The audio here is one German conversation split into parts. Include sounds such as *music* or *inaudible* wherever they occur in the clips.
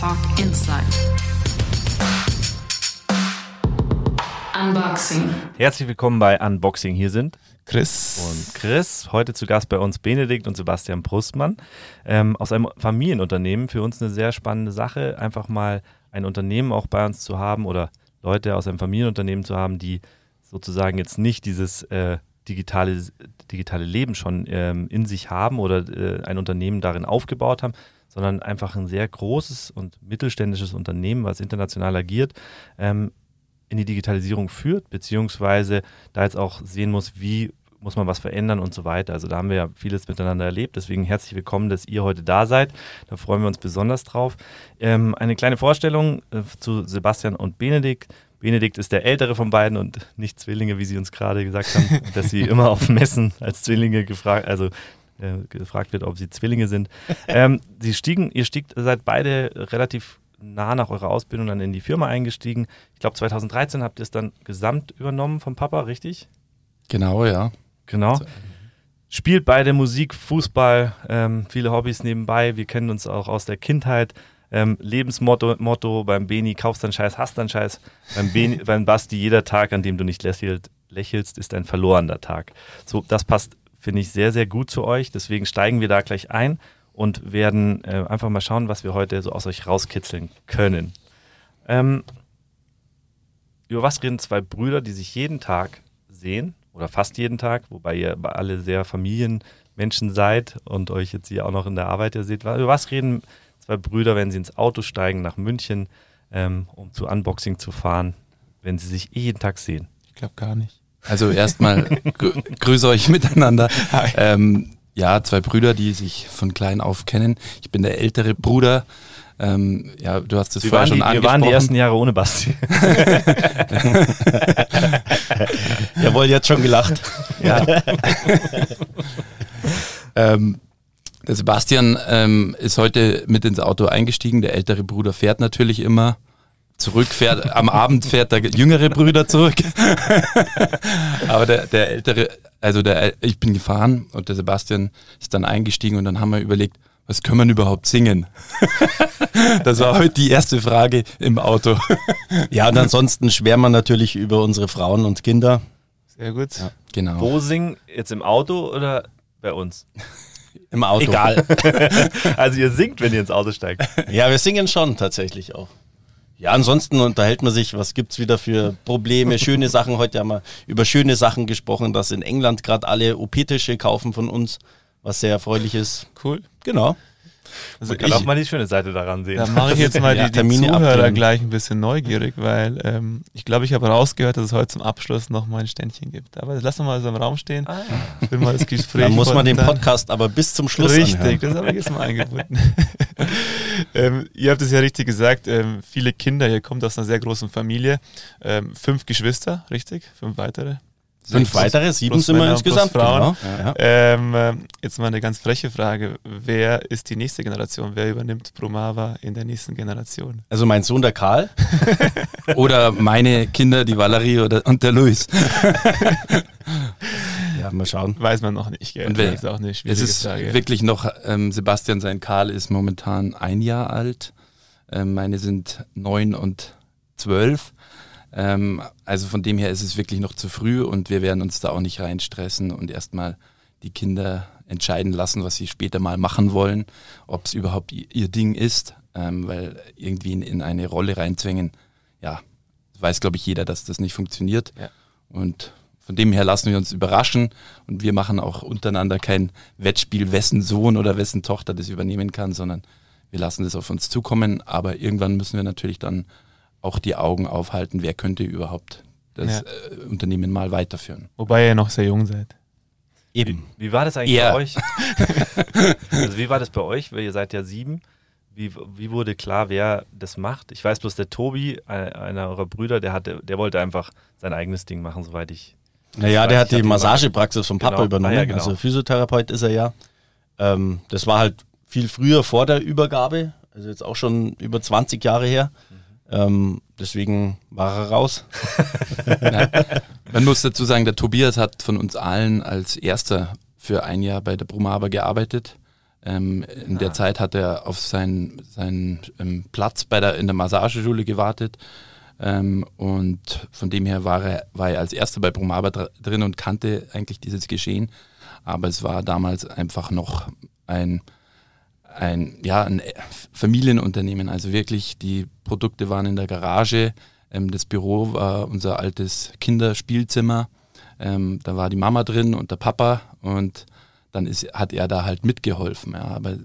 Talk Inside. Unboxing. Herzlich willkommen bei Unboxing. Hier sind Chris. und Chris. Heute zu Gast bei uns Benedikt und Sebastian Brustmann ähm, aus einem Familienunternehmen. Für uns eine sehr spannende Sache, einfach mal ein Unternehmen auch bei uns zu haben oder Leute aus einem Familienunternehmen zu haben, die sozusagen jetzt nicht dieses äh, digitale, digitale Leben schon ähm, in sich haben oder äh, ein Unternehmen darin aufgebaut haben, sondern einfach ein sehr großes und mittelständisches Unternehmen, was international agiert, ähm, in die Digitalisierung führt, beziehungsweise da jetzt auch sehen muss, wie muss man was verändern und so weiter. Also da haben wir ja vieles miteinander erlebt. Deswegen herzlich willkommen, dass ihr heute da seid. Da freuen wir uns besonders drauf. Ähm, eine kleine Vorstellung äh, zu Sebastian und Benedikt. Benedikt ist der ältere von beiden und nicht Zwillinge, wie Sie uns gerade gesagt haben, *laughs* dass Sie immer auf Messen als Zwillinge gefragt, also äh, gefragt wird, ob Sie Zwillinge sind. *laughs* Ähm, Sie stiegen, ihr stiegt, seid beide relativ nah nach eurer Ausbildung dann in die Firma eingestiegen. Ich glaube 2013 habt ihr es dann gesamt übernommen vom Papa, richtig? Genau, ja. Genau. Spielt beide Musik, Fußball, ähm, viele Hobbys nebenbei. Wir kennen uns auch aus der Kindheit. Ähm, Lebensmotto Motto beim Beni, kaufst deinen Scheiß, hast deinen Scheiß. Beim, Beni, *laughs* beim Basti, jeder Tag, an dem du nicht lächelst, ist ein verlorener Tag. So, das passt, finde ich, sehr, sehr gut zu euch. Deswegen steigen wir da gleich ein und werden äh, einfach mal schauen, was wir heute so aus euch rauskitzeln können. Ähm, über was reden zwei Brüder, die sich jeden Tag sehen oder fast jeden Tag, wobei ihr alle sehr Familienmenschen seid und euch jetzt hier auch noch in der Arbeit ja seht. Über was reden zwei Brüder, wenn sie ins Auto steigen nach München, ähm, um zu Unboxing zu fahren, wenn sie sich jeden Tag sehen? Ich glaube gar nicht. Also erstmal grü grüße euch miteinander. Ähm, ja, zwei Brüder, die sich von klein auf kennen. Ich bin der ältere Bruder. Ähm, ja, du hast es Wir vorher schon die, wir angesprochen. waren die ersten Jahre ohne Basti. *laughs* Jawohl, jetzt schon gelacht. Ja. ähm, der Sebastian ähm, ist heute mit ins Auto eingestiegen. Der ältere Bruder fährt natürlich immer. Zurück fährt, am Abend fährt der jüngere Bruder zurück. *laughs* Aber der, der ältere, also der, ich bin gefahren und der Sebastian ist dann eingestiegen und dann haben wir überlegt, was können wir überhaupt singen? *laughs* das war heute die erste Frage im Auto. *laughs* Ja, und ansonsten schwärmen wir natürlich über unsere Frauen und Kinder. Sehr gut. Genau. Wo singen? Jetzt im Auto oder bei uns? Im Auto. Egal. also ihr singt, wenn ihr ins Auto steigt. Ja, wir singen schon tatsächlich auch. Ja, ansonsten unterhält man sich, was gibt's wieder für Probleme, schöne Sachen. Heute haben wir über schöne Sachen gesprochen, dass in England gerade alle OP-Tische kaufen von uns, was sehr erfreulich ist. Cool. Genau. Also Man kann auch mal die schöne Seite daran sehen. Da mache ich jetzt *laughs* mal Ja, die, die Termine Zuhörer abklären. gleich ein bisschen neugierig, weil ähm, ich glaube, ich habe rausgehört, dass es heute zum Abschluss noch mal ein Ständchen gibt. Aber das lassen wir mal so im Raum stehen. Ich will mal das *laughs* Gespräch. Dann muss man den Podcast aber bis zum Schluss Richtig, anhören. das habe ich jetzt mal eingebunden. *laughs* ähm, ihr habt es ja richtig gesagt, ähm, viele Kinder, ihr kommt aus einer sehr großen Familie. Ähm, fünf Geschwister, richtig? Fünf weitere? Fünf weitere, sieben plus sind wir Männer, insgesamt. Frauen. Genau. Ja. Ähm, ähm, jetzt mal eine ganz freche Frage. Wer ist die nächste Generation? Wer übernimmt Bromava in der nächsten Generation? Also mein Sohn, der Karl. *laughs* Oder meine Kinder, die Valerie oder, und der Luis. *laughs* Ja, mal schauen. Weiß man noch nicht, gell? Und wer- das ist auch eine Es ist Frage. wirklich noch, ähm, Sebastian, sein Karl ist momentan ein Jahr alt. Ähm, meine sind neun und zwölf. Ähm, also von dem her ist es wirklich noch zu früh und wir werden uns da auch nicht reinstressen und erstmal die Kinder entscheiden lassen, was sie später mal machen wollen, ob es überhaupt ihr Ding ist, ähm, weil irgendwie in, in eine Rolle reinzwängen, ja, weiß glaube ich jeder, dass das nicht funktioniert. Ja. Und von dem her lassen wir uns überraschen und wir machen auch untereinander kein Wettspiel, wessen Sohn oder wessen Tochter das übernehmen kann, sondern wir lassen das auf uns zukommen. Aber irgendwann müssen wir natürlich dann auch die Augen aufhalten, wer könnte überhaupt das äh, Unternehmen mal weiterführen. Wobei ihr noch sehr jung seid. Eben. Wie war das eigentlich Ja. bei euch? *laughs* also wie war das bei euch? Weil ihr seid ja sieben. Wie, wie wurde klar, wer das macht? Ich weiß bloß, der Tobi, ein- einer eurer Brüder, der, hatte, der wollte einfach sein eigenes Ding machen, soweit ich. Naja, der hat die Massagepraxis vom Papa Genau. übernommen. Ah, ja, genau. Also Physiotherapeut ist er ja. Ähm, das war halt viel früher vor der Übergabe, also jetzt auch schon über 20 Jahre her. Mhm. Ähm, deswegen war er raus. *laughs* Man muss dazu sagen, der Tobias hat von uns allen als erster für ein Jahr bei der Brumaba gearbeitet. Ähm, in der Zeit hat er auf seinen, seinen ähm, Platz bei der, in der Massageschule gewartet. Ähm, und von dem her war er, war er als erster bei Bromaba drin und kannte eigentlich dieses Geschehen. Aber es war damals einfach noch ein, ein, ja, ein Familienunternehmen. Also wirklich, die Produkte waren in der Garage. Ähm, das Büro war unser altes Kinderspielzimmer. Ähm, da war die Mama drin und der Papa und dann ist, hat er da halt mitgeholfen. Ja. Aber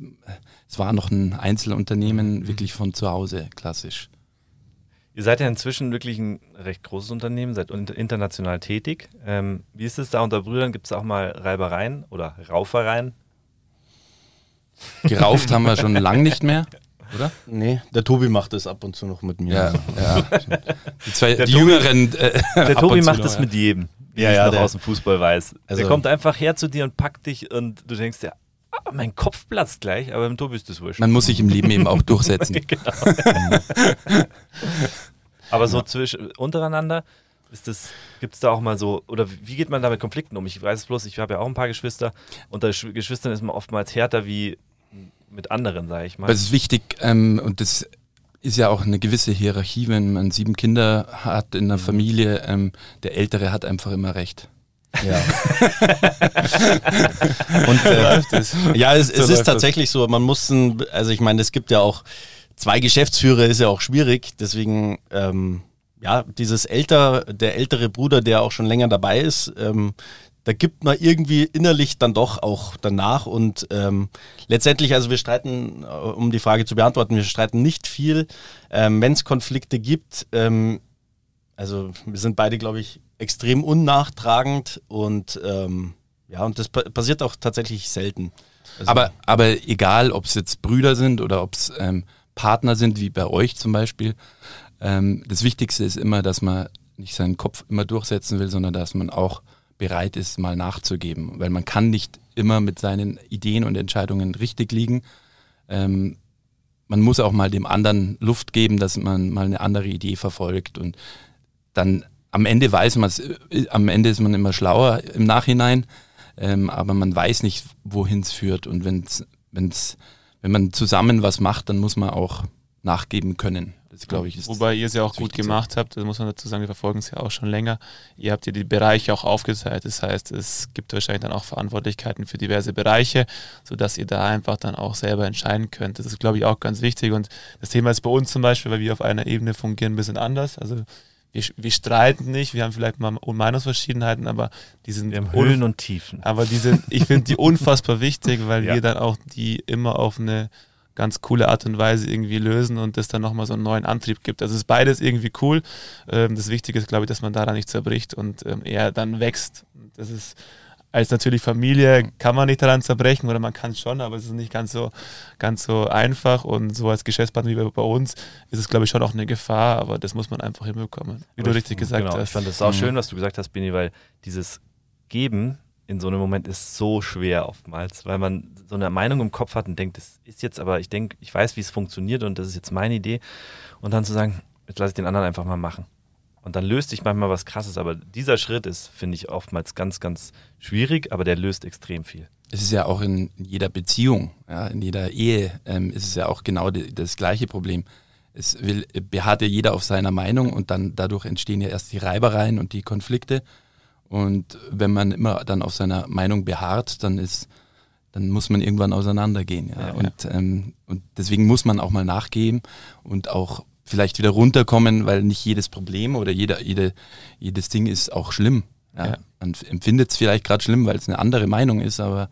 es war noch ein Einzelunternehmen, mhm. wirklich von zu Hause, klassisch. Ihr seid ja inzwischen wirklich ein recht großes Unternehmen, seid international tätig. Ähm, wie ist es da unter Brüdern? Gibt es auch mal Reibereien oder Raufereien? Gerauft haben wir schon lang nicht mehr, oder? Nee, der Tobi macht das ab und zu noch mit mir. Ja, ja. Die, zwei, die Jüngeren. Äh, der Tobi macht das mit jedem, wie ja, ich ja, noch der, aus dem Fußball weiß. Also, der kommt einfach her zu dir und packt dich und du denkst dir, ah, mein Kopf platzt gleich, aber im Tobi ist das wurscht. Man muss sich im Leben eben auch durchsetzen. *laughs* genau. aber so zwischen, untereinander, gibt es da auch mal so, oder wie geht man da mit Konflikten um? Ich weiß es bloß, ich habe ja auch ein paar Geschwister. Unter Geschwistern ist man oftmals härter wie mit anderen, sage ich mal. Das ist wichtig ähm, und das ist ja auch eine gewisse Hierarchie, wenn man sieben Kinder hat in einer mhm. Familie. Ähm, der Ältere hat einfach immer recht. Ja. *laughs* und äh, ja, es, es ist tatsächlich so. Man muss, ein, also ich meine, es gibt ja auch zwei Geschäftsführer, ist ja auch schwierig. Deswegen ähm, ja, dieses älter, der ältere Bruder, der auch schon länger dabei ist, ähm, da gibt man irgendwie innerlich dann doch auch danach und ähm, letztendlich, also wir streiten, äh, um die Frage zu beantworten, wir streiten nicht viel, ähm, wenn es Konflikte gibt. Ähm, also wir sind beide, glaube ich, extrem unnachtragend und ähm, ja, und das pa passiert auch tatsächlich selten. Also aber, aber egal, ob es jetzt Brüder sind oder ob es ähm, Partner sind, wie bei euch zum Beispiel, ähm, das Wichtigste ist immer, dass man nicht seinen Kopf immer durchsetzen will, sondern dass man auch bereit ist, mal nachzugeben. Weil man kann nicht immer mit seinen Ideen und Entscheidungen richtig liegen. Ähm, man muss auch mal dem anderen Luft geben, dass man mal eine andere Idee verfolgt und dann am Ende weiß man es, äh, am Ende ist man immer schlauer im Nachhinein, ähm, aber man weiß nicht, wohin es führt und wenn's, wenn's, wenn man zusammen was macht, dann muss man auch nachgeben können. Das glaube ich ist Wobei ihr es ja auch gut gemacht habt, das muss man dazu sagen, wir verfolgen es ja auch schon länger. Ihr habt ja die Bereiche auch aufgeteilt. Das heißt, es gibt wahrscheinlich dann auch Verantwortlichkeiten für diverse Bereiche, sodass ihr da einfach dann auch selber entscheiden könnt. Das ist, glaube ich, auch ganz wichtig. Und das Thema ist bei uns zum Beispiel, weil wir auf einer Ebene fungieren, ein bisschen anders. Also wir, wir streiten nicht, wir haben vielleicht mal Meinungsverschiedenheiten, aber die sind wir haben Höhen und Tiefen. Aber die sind, ich finde die *laughs* unfassbar wichtig, weil ja. wir dann auch die immer auf eine ganz coole Art und Weise irgendwie lösen und das dann nochmal so einen neuen Antrieb gibt. Also ist beides irgendwie cool. Ähm, das Wichtige ist, glaube ich, dass man daran nicht zerbricht und ähm, eher dann wächst. Das ist als natürlich Familie kann man nicht daran zerbrechen oder man kann es schon, aber es ist nicht ganz so, ganz so einfach und so als Geschäftspartner wie bei uns ist es, glaube ich, schon auch eine Gefahr, aber das muss man einfach hinbekommen, wie aber du richtig gesagt genau, hast. Ich fand das auch mhm. schön, was du gesagt hast, Bini, weil dieses Geben in so einem Moment ist so schwer oftmals, weil man so eine Meinung im Kopf hat und denkt, das ist jetzt aber, ich denke, ich weiß, wie es funktioniert und das ist jetzt meine Idee. Und dann zu sagen, jetzt lasse ich den anderen einfach mal machen. Und dann löst sich manchmal was Krasses, aber dieser Schritt ist, finde ich, oftmals ganz, ganz schwierig, aber der löst extrem viel. Es ist ja auch in jeder Beziehung, ja, in jeder Ehe ähm, ist es ja auch genau die, das gleiche Problem. Es will, beharrt ja jeder auf seiner Meinung und dann dadurch entstehen ja erst die Reibereien und die Konflikte. Und wenn man immer dann auf seiner Meinung beharrt, dann ist, dann muss man irgendwann auseinandergehen. Ja? ja und. Ähm, und deswegen muss man auch mal nachgeben und auch vielleicht wieder runterkommen, weil nicht jedes Problem oder jeder, jede, jedes Ding ist auch schlimm. Ja. Man empfindet es vielleicht gerade schlimm, weil es eine andere Meinung ist, aber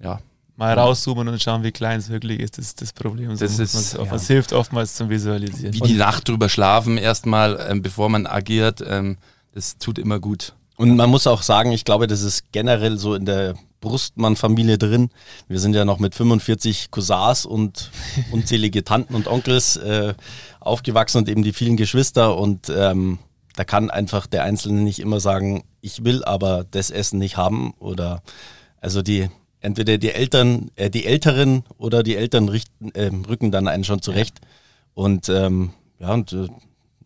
ja. Mal rauszoomen und schauen, wie klein es wirklich ist, das ist das Problem. So das ist, ja. Es hilft oftmals zum Visualisieren. Wie die Nacht drüber schlafen erstmal, ähm, bevor man agiert, ähm, das tut immer gut. Und man muss auch sagen, ich glaube, das ist generell so in der Brustmann-Familie drin. Wir sind ja noch mit 45 Cousins und *laughs* unzählige Tanten und Onkels äh, aufgewachsen und eben die vielen Geschwister. Und ähm, da kann einfach der Einzelne nicht immer sagen, ich will aber das Essen nicht haben. Oder also die entweder die Eltern, äh, die Älteren oder die Eltern richten, äh, rücken dann einen schon zurecht. Und ähm, ja, und äh,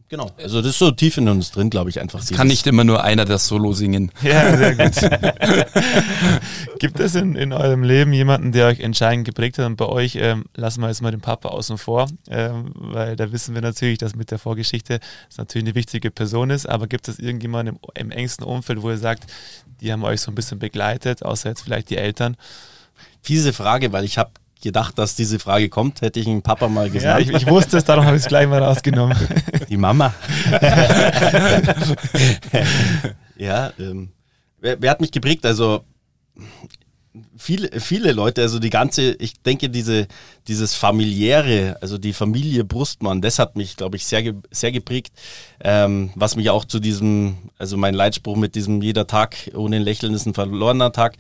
Genau. Also das ist so tief in uns drin, glaube ich, einfach. Es kann nicht immer nur einer das Solo singen. Ja, sehr gut. *laughs* Gibt es in, in eurem Leben jemanden, der euch entscheidend geprägt hat? Und bei euch ähm, lassen wir jetzt mal den Papa außen vor, ähm, weil da wissen wir natürlich, dass mit der Vorgeschichte es natürlich eine wichtige Person ist. Aber gibt es irgendjemanden im, im engsten Umfeld, wo ihr sagt, die haben euch so ein bisschen begleitet, außer jetzt vielleicht die Eltern? Fiese Frage, weil ich habe gedacht, dass diese Frage kommt, hätte ich einen Papa mal gesagt. Ja, ich, ich wusste es, darum habe ich es gleich mal rausgenommen. *laughs* Die Mama. *laughs* ja, ähm, wer, wer, hat mich geprägt? Also viele, viele Leute, also die ganze, ich denke, diese, dieses familiäre, also die Familie Brustmann, das hat mich, glaube ich, sehr, sehr geprägt. Ähm, was mich auch zu diesem, also mein Leitspruch mit diesem jeder Tag ohne ein Lächeln ist ein verlorener Tag,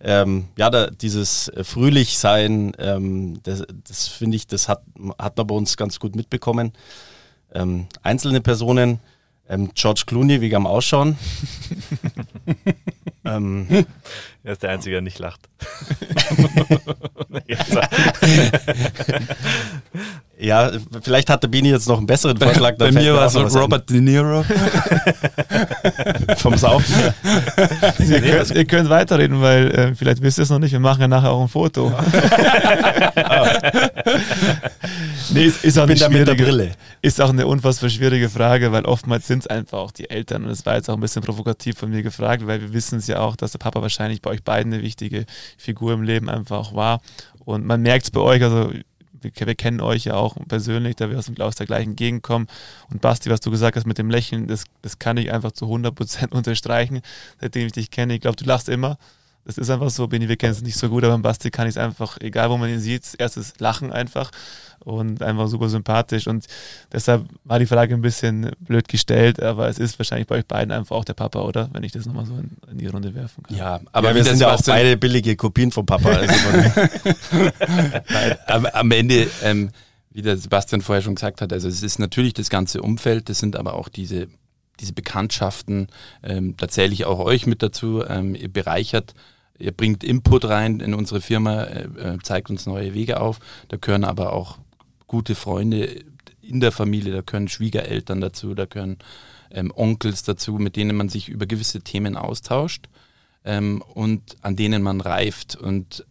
ähm, ja, da, dieses Fröhlichsein, ähm, das, das finde ich, das hat, hat man bei uns ganz gut mitbekommen. Ähm, einzelne Personen, ähm, George Clooney wegen am Ausschauen. *laughs* ähm, er ist der Einzige, der nicht lacht. *laughs* *laughs* ja, vielleicht hatte Bini jetzt noch einen besseren Vorschlag. Bei, bei mir war es Robert De Niro. Vom Saufen. ihr, könnt, ihr könnt weiterreden, weil äh, vielleicht wisst ihr es noch nicht, wir machen ja nachher auch ein Foto. *laughs* nee, ist, ist auch Bin eine mit der Brille. Ist auch eine unfassbar schwierige Frage, weil oftmals sind es einfach auch die Eltern. Und das war jetzt auch ein bisschen provokativ von mir gefragt, weil wir wissen es ja auch, dass der Papa wahrscheinlich bei euch beiden eine wichtige Figur im Leben einfach auch war. Und man merkt es bei euch, also wir, wir, kennen euch ja auch persönlich, da wir aus, aus der gleichen Gegend kommen. Und Basti, was du gesagt hast mit dem Lächeln, das, das kann ich einfach zu 100% *laughs* unterstreichen, seitdem ich dich kenne. Ich glaube, du lachst immer. Das ist einfach so, Benny, wir kennen es nicht so gut, aber beim Basti kann ich es einfach, egal wo man ihn sieht, erstes Lachen einfach und einfach super sympathisch. Und deshalb war die Frage ein bisschen blöd gestellt, aber es ist wahrscheinlich bei euch beiden einfach auch der Papa, oder? Wenn ich das nochmal so in, in, die Runde werfen kann. Ja, aber ja, wir sind ja auch beide billige Kopien vom Papa. Also *laughs* am, am, Ende, ähm, wie der Sebastian vorher schon gesagt hat, also es ist natürlich das ganze Umfeld, das sind aber auch diese diese Bekanntschaften, ähm, da zähle ich auch euch mit dazu, ähm, ihr bereichert ihr bringt Input rein in unsere Firma, äh, äh, zeigt uns neue Wege auf. Da gehören aber auch gute Freunde in der Familie, da gehören Schwiegereltern dazu, da gehören ähm, Onkels dazu, mit denen man sich über gewisse Themen austauscht ähm, und an denen man reift. Und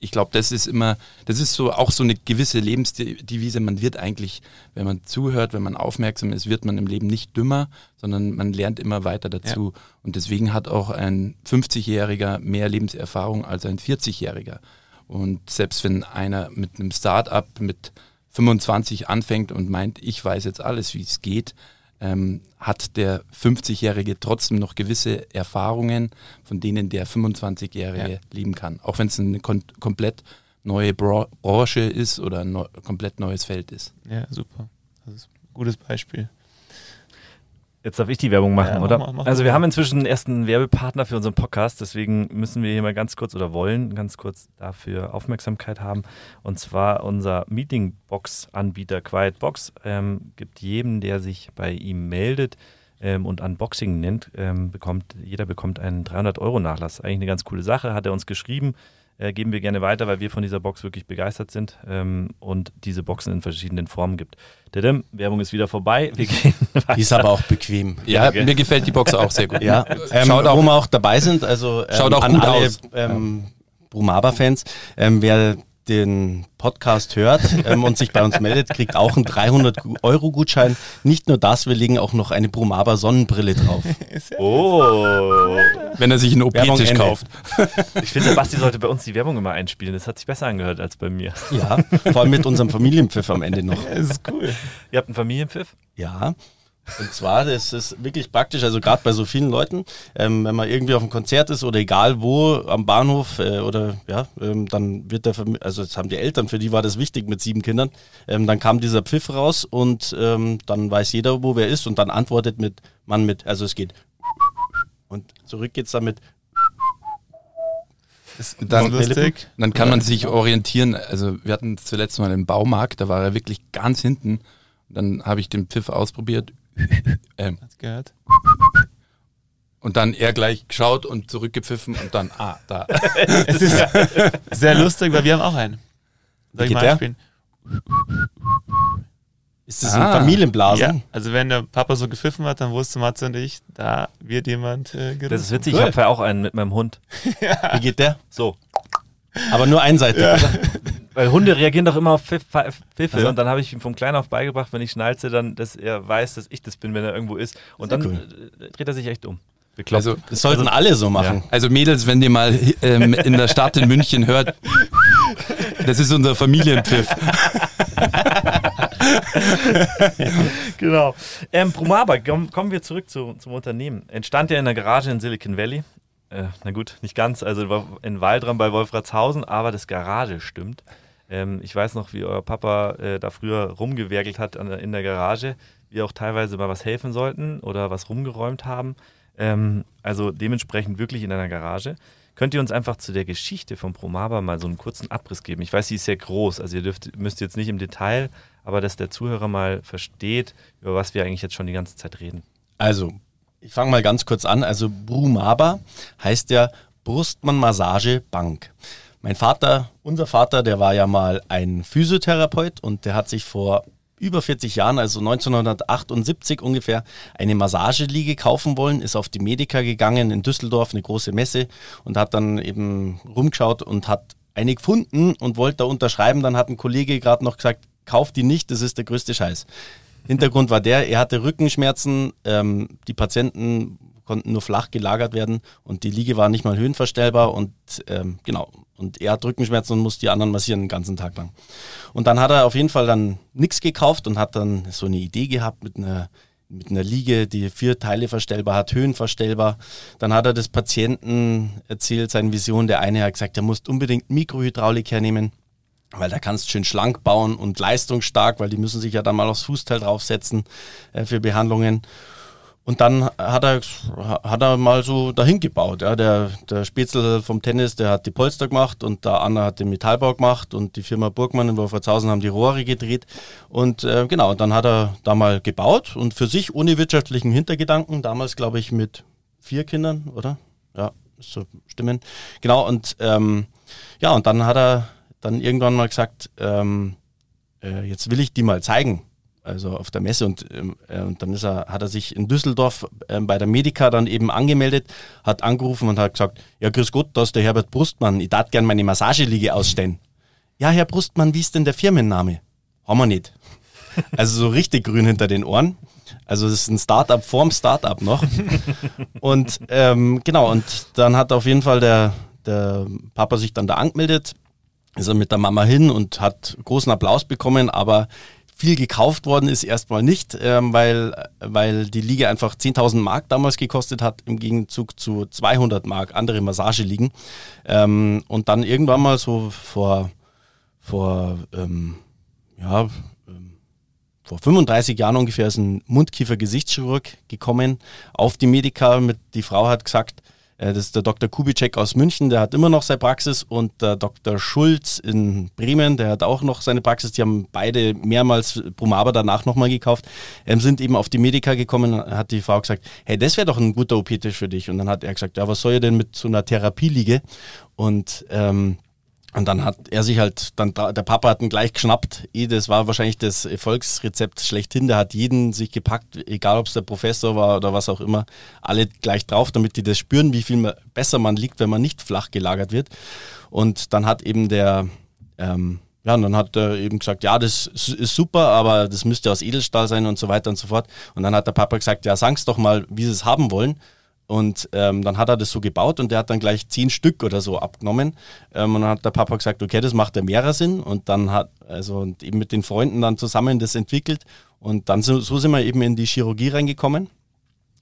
ich glaube, das ist immer, das ist so auch so eine gewisse Lebensdevise. Man wird eigentlich, wenn man zuhört, wenn man aufmerksam ist, wird man im Leben nicht dümmer, sondern man lernt immer weiter dazu. Ja. Und deswegen hat auch ein 50-Jähriger mehr Lebenserfahrung als ein 40-Jähriger. Und selbst wenn einer mit einem Start-up mit 25 anfängt und meint, ich weiß jetzt alles, wie es geht, ähm, hat der 50-Jährige trotzdem noch gewisse Erfahrungen, von denen der 25-Jährige ja. leben kann. Auch wenn es eine kom komplett neue Bra Branche ist oder ein neu komplett neues Feld ist. Ja, super. Das ist ein gutes Beispiel. Jetzt darf ich die Werbung machen, ja, oder? Mach, mach, also wir haben inzwischen einen ersten Werbepartner für unseren Podcast, deswegen müssen wir hier mal ganz kurz oder wollen ganz kurz dafür Aufmerksamkeit haben. Und zwar unser Meetingbox-Anbieter QuietBox ähm, gibt jedem, der sich bei ihm meldet ähm, und Unboxing nennt, ähm, bekommt jeder bekommt einen 300 Euro Nachlass. Eigentlich eine ganz coole Sache, hat er uns geschrieben äh, geben wir gerne weiter, weil wir von dieser Box wirklich begeistert sind ähm, und diese Boxen in verschiedenen Formen gibt. Dadam, Werbung ist wieder vorbei. Wir gehen weiter. Die ist aber auch bequem. Ja, mir gefällt die Box auch sehr gut. Ja, ähm, Schaut auch, wo wir auch dabei sind, also ähm, Schaut auch an gut alle aus. Ähm, Brumaba-Fans, ähm, wer den Podcast hört ähm, und sich bei uns meldet, kriegt auch einen 300-Euro-Gutschein. Nicht nur das, wir legen auch noch eine Brumaba Sonnenbrille drauf. oh. Wenn er sich einen OP-Tisch kauft. *laughs* Ich finde, Basti sollte bei uns die Werbung immer einspielen. Das hat sich besser angehört als bei mir. Ja, vor allem mit unserem Familienpfiff am Ende noch. Das *laughs* ist cool. Ihr habt einen Familienpfiff? Ja. Und zwar, das ist wirklich praktisch, also gerade bei so vielen Leuten, ähm, wenn man irgendwie auf einem Konzert ist oder egal wo, am Bahnhof äh, oder ja, ähm, dann wird der, also jetzt haben die Eltern, für die war das wichtig mit sieben Kindern, ähm, dann kam dieser Pfiff raus und ähm, dann weiß jeder, wo wer ist und dann antwortet mit, man mit, also es geht und zurück geht's damit dann, lustig. dann kann man sich orientieren. Also wir hatten zuletzt mal im Baumarkt, da war er wirklich ganz hinten. Dann habe ich den Pfiff ausprobiert, *laughs* ähm, Hat's gehört? Und dann er gleich geschaut und zurückgepfiffen und dann, ah, da. *laughs* es ist sehr lustig, weil wir haben auch einen. Soll ich mal spielen? Ist das ah. ein Familienblasen? Ja, also wenn der Papa so gepfiffen hat, dann wusste Matze und ich, da wird jemand äh, gerissen. Das ist witzig, cool. ich habe ja auch einen mit meinem Hund. *laughs* ja. Wie geht der? So. Aber nur einseitig, ja. Weil Hunde reagieren doch immer auf Pfiff, Pfiffe also. und dann habe ich ihm vom Kleinen auf beigebracht, wenn ich schnalze, dann, dass er weiß, dass ich das bin, wenn er irgendwo ist. Und Sehr dann cool. Äh, dreht er sich echt um. Bekloppt. Also, das sollten also, alle so machen. Ja. Also Mädels, wenn ihr mal ähm, in der Stadt in München hört, das ist unser Familienpfiff. *laughs* genau. Ähm, Promaba, komm, kommen wir zurück zu, zum Unternehmen. Entstand ja in der Garage in Silicon Valley. Äh, na gut, nicht ganz, also in Waldram bei Wolfratshausen, aber das Garage stimmt. Ähm, ich weiß noch, wie euer Papa äh, da früher rumgewerkelt hat an, in der Garage, wir auch teilweise mal was helfen sollten oder was rumgeräumt haben. Ähm, also dementsprechend wirklich in einer Garage. Könnt ihr uns einfach zu der Geschichte von Promaba mal so einen kurzen Abriss geben? Ich weiß, sie ist sehr groß, also ihr dürft, müsst jetzt nicht im Detail, aber dass der Zuhörer mal versteht, über was wir eigentlich jetzt schon die ganze Zeit reden. Also, ich fange mal ganz kurz an. Also Brumaba heißt ja Brustmann Massage Bank. Mein Vater, unser Vater, der war ja mal ein Physiotherapeut und der hat sich vor über 40 Jahren, also 1978 ungefähr, eine Massageliege kaufen wollen, ist auf die Medica gegangen in Düsseldorf, eine große Messe und hat dann eben rumgeschaut und hat eine gefunden und wollte da unterschreiben. Dann hat ein Kollege gerade noch gesagt, kauf die nicht, das ist der größte Scheiß. Hintergrund war der, er hatte Rückenschmerzen, ähm, die Patienten konnten nur flach gelagert werden und die Liege war nicht mal höhenverstellbar und ähm, genau, und er hat Rückenschmerzen und muss die anderen massieren den ganzen Tag lang. Und dann hat er auf jeden Fall dann nichts gekauft und hat dann so eine Idee gehabt mit einer, mit einer Liege, die vier Teile verstellbar hat, höhenverstellbar. Dann hat er das Patienten erzählt, seine Vision. Der eine hat gesagt, er muss unbedingt Mikrohydraulik hernehmen weil da kannst du schön schlank bauen und leistungsstark, weil die müssen sich ja dann mal aufs Fußteil draufsetzen äh, für Behandlungen. Und dann hat er, hat er mal so dahin gebaut. Ja. Der, der Spätzl vom Tennis, der hat die Polster gemacht und der Anna hat den Metallbau gemacht und die Firma Burgmann in Wolfratshausen haben die Rohre gedreht. Und äh, genau, dann hat er da mal gebaut und für sich ohne wirtschaftlichen Hintergedanken, damals glaube ich mit vier Kindern, oder? Ja, so stimmen. Genau, und ähm, ja, und dann hat er dann irgendwann mal gesagt, ähm, äh, jetzt will ich die mal zeigen also auf der Messe und, ähm, äh, und dann er, hat er sich in Düsseldorf äh, bei der Medica dann eben angemeldet, hat angerufen und hat gesagt, ja grüß Gott, da ist der Herbert Brustmann, ich darf gerne meine Massageliege ausstellen. Ja, Herr Brustmann, wie ist denn der Firmenname? Haben wir nicht. Also so richtig grün hinter den Ohren. Also es ist ein Startup vorm Startup noch. Und ähm, genau, und dann hat auf jeden Fall der, der Papa sich dann da angemeldet, ist er mit der Mama hin und hat großen Applaus bekommen, aber viel gekauft worden ist erstmal nicht, ähm, weil, weil die Liga einfach 10.000 Mark damals gekostet hat, im Gegenzug zu 200 Mark andere Massageligen. Ähm, und dann irgendwann mal so vor, vor, ähm, ja, ähm, vor 35 Jahren ungefähr ist ein Mundkiefer-Gesichtschirurg gekommen auf die Medica. Mit, die Frau hat gesagt, das ist der Dr. Kubitschek aus München, der hat immer noch seine Praxis und der Dr. Schulz in Bremen, der hat auch noch seine Praxis. Die haben beide mehrmals Promaba danach nochmal gekauft, ähm, sind eben auf die Medica gekommen, hat die Frau gesagt, hey, das wäre doch ein guter OP-Tisch für dich. Und dann hat er gesagt, ja, was soll ich denn mit so einer Therapieliege? Und ähm, und dann hat er sich halt, dann der Papa hat ihn gleich geschnappt. Das war wahrscheinlich das Erfolgsrezept schlechthin. Der hat jeden sich gepackt, egal ob es der Professor war oder was auch immer, alle gleich drauf, damit die das spüren, wie viel besser man liegt, wenn man nicht flach gelagert wird. Und dann hat eben der, ähm, ja, und dann hat er eben gesagt, ja, das ist super, aber das müsste aus Edelstahl sein und so weiter und so fort. Und dann hat der Papa gesagt, ja, sag's doch mal, wie sie es haben wollen. Und ähm, dann hat er das so gebaut und der hat dann gleich zehn Stück oder so abgenommen. Ähm, und dann hat der Papa gesagt, okay, das macht ja mehrer Sinn. Und dann hat, also und eben mit den Freunden dann zusammen das entwickelt. Und dann so, so sind wir eben in die Chirurgie reingekommen.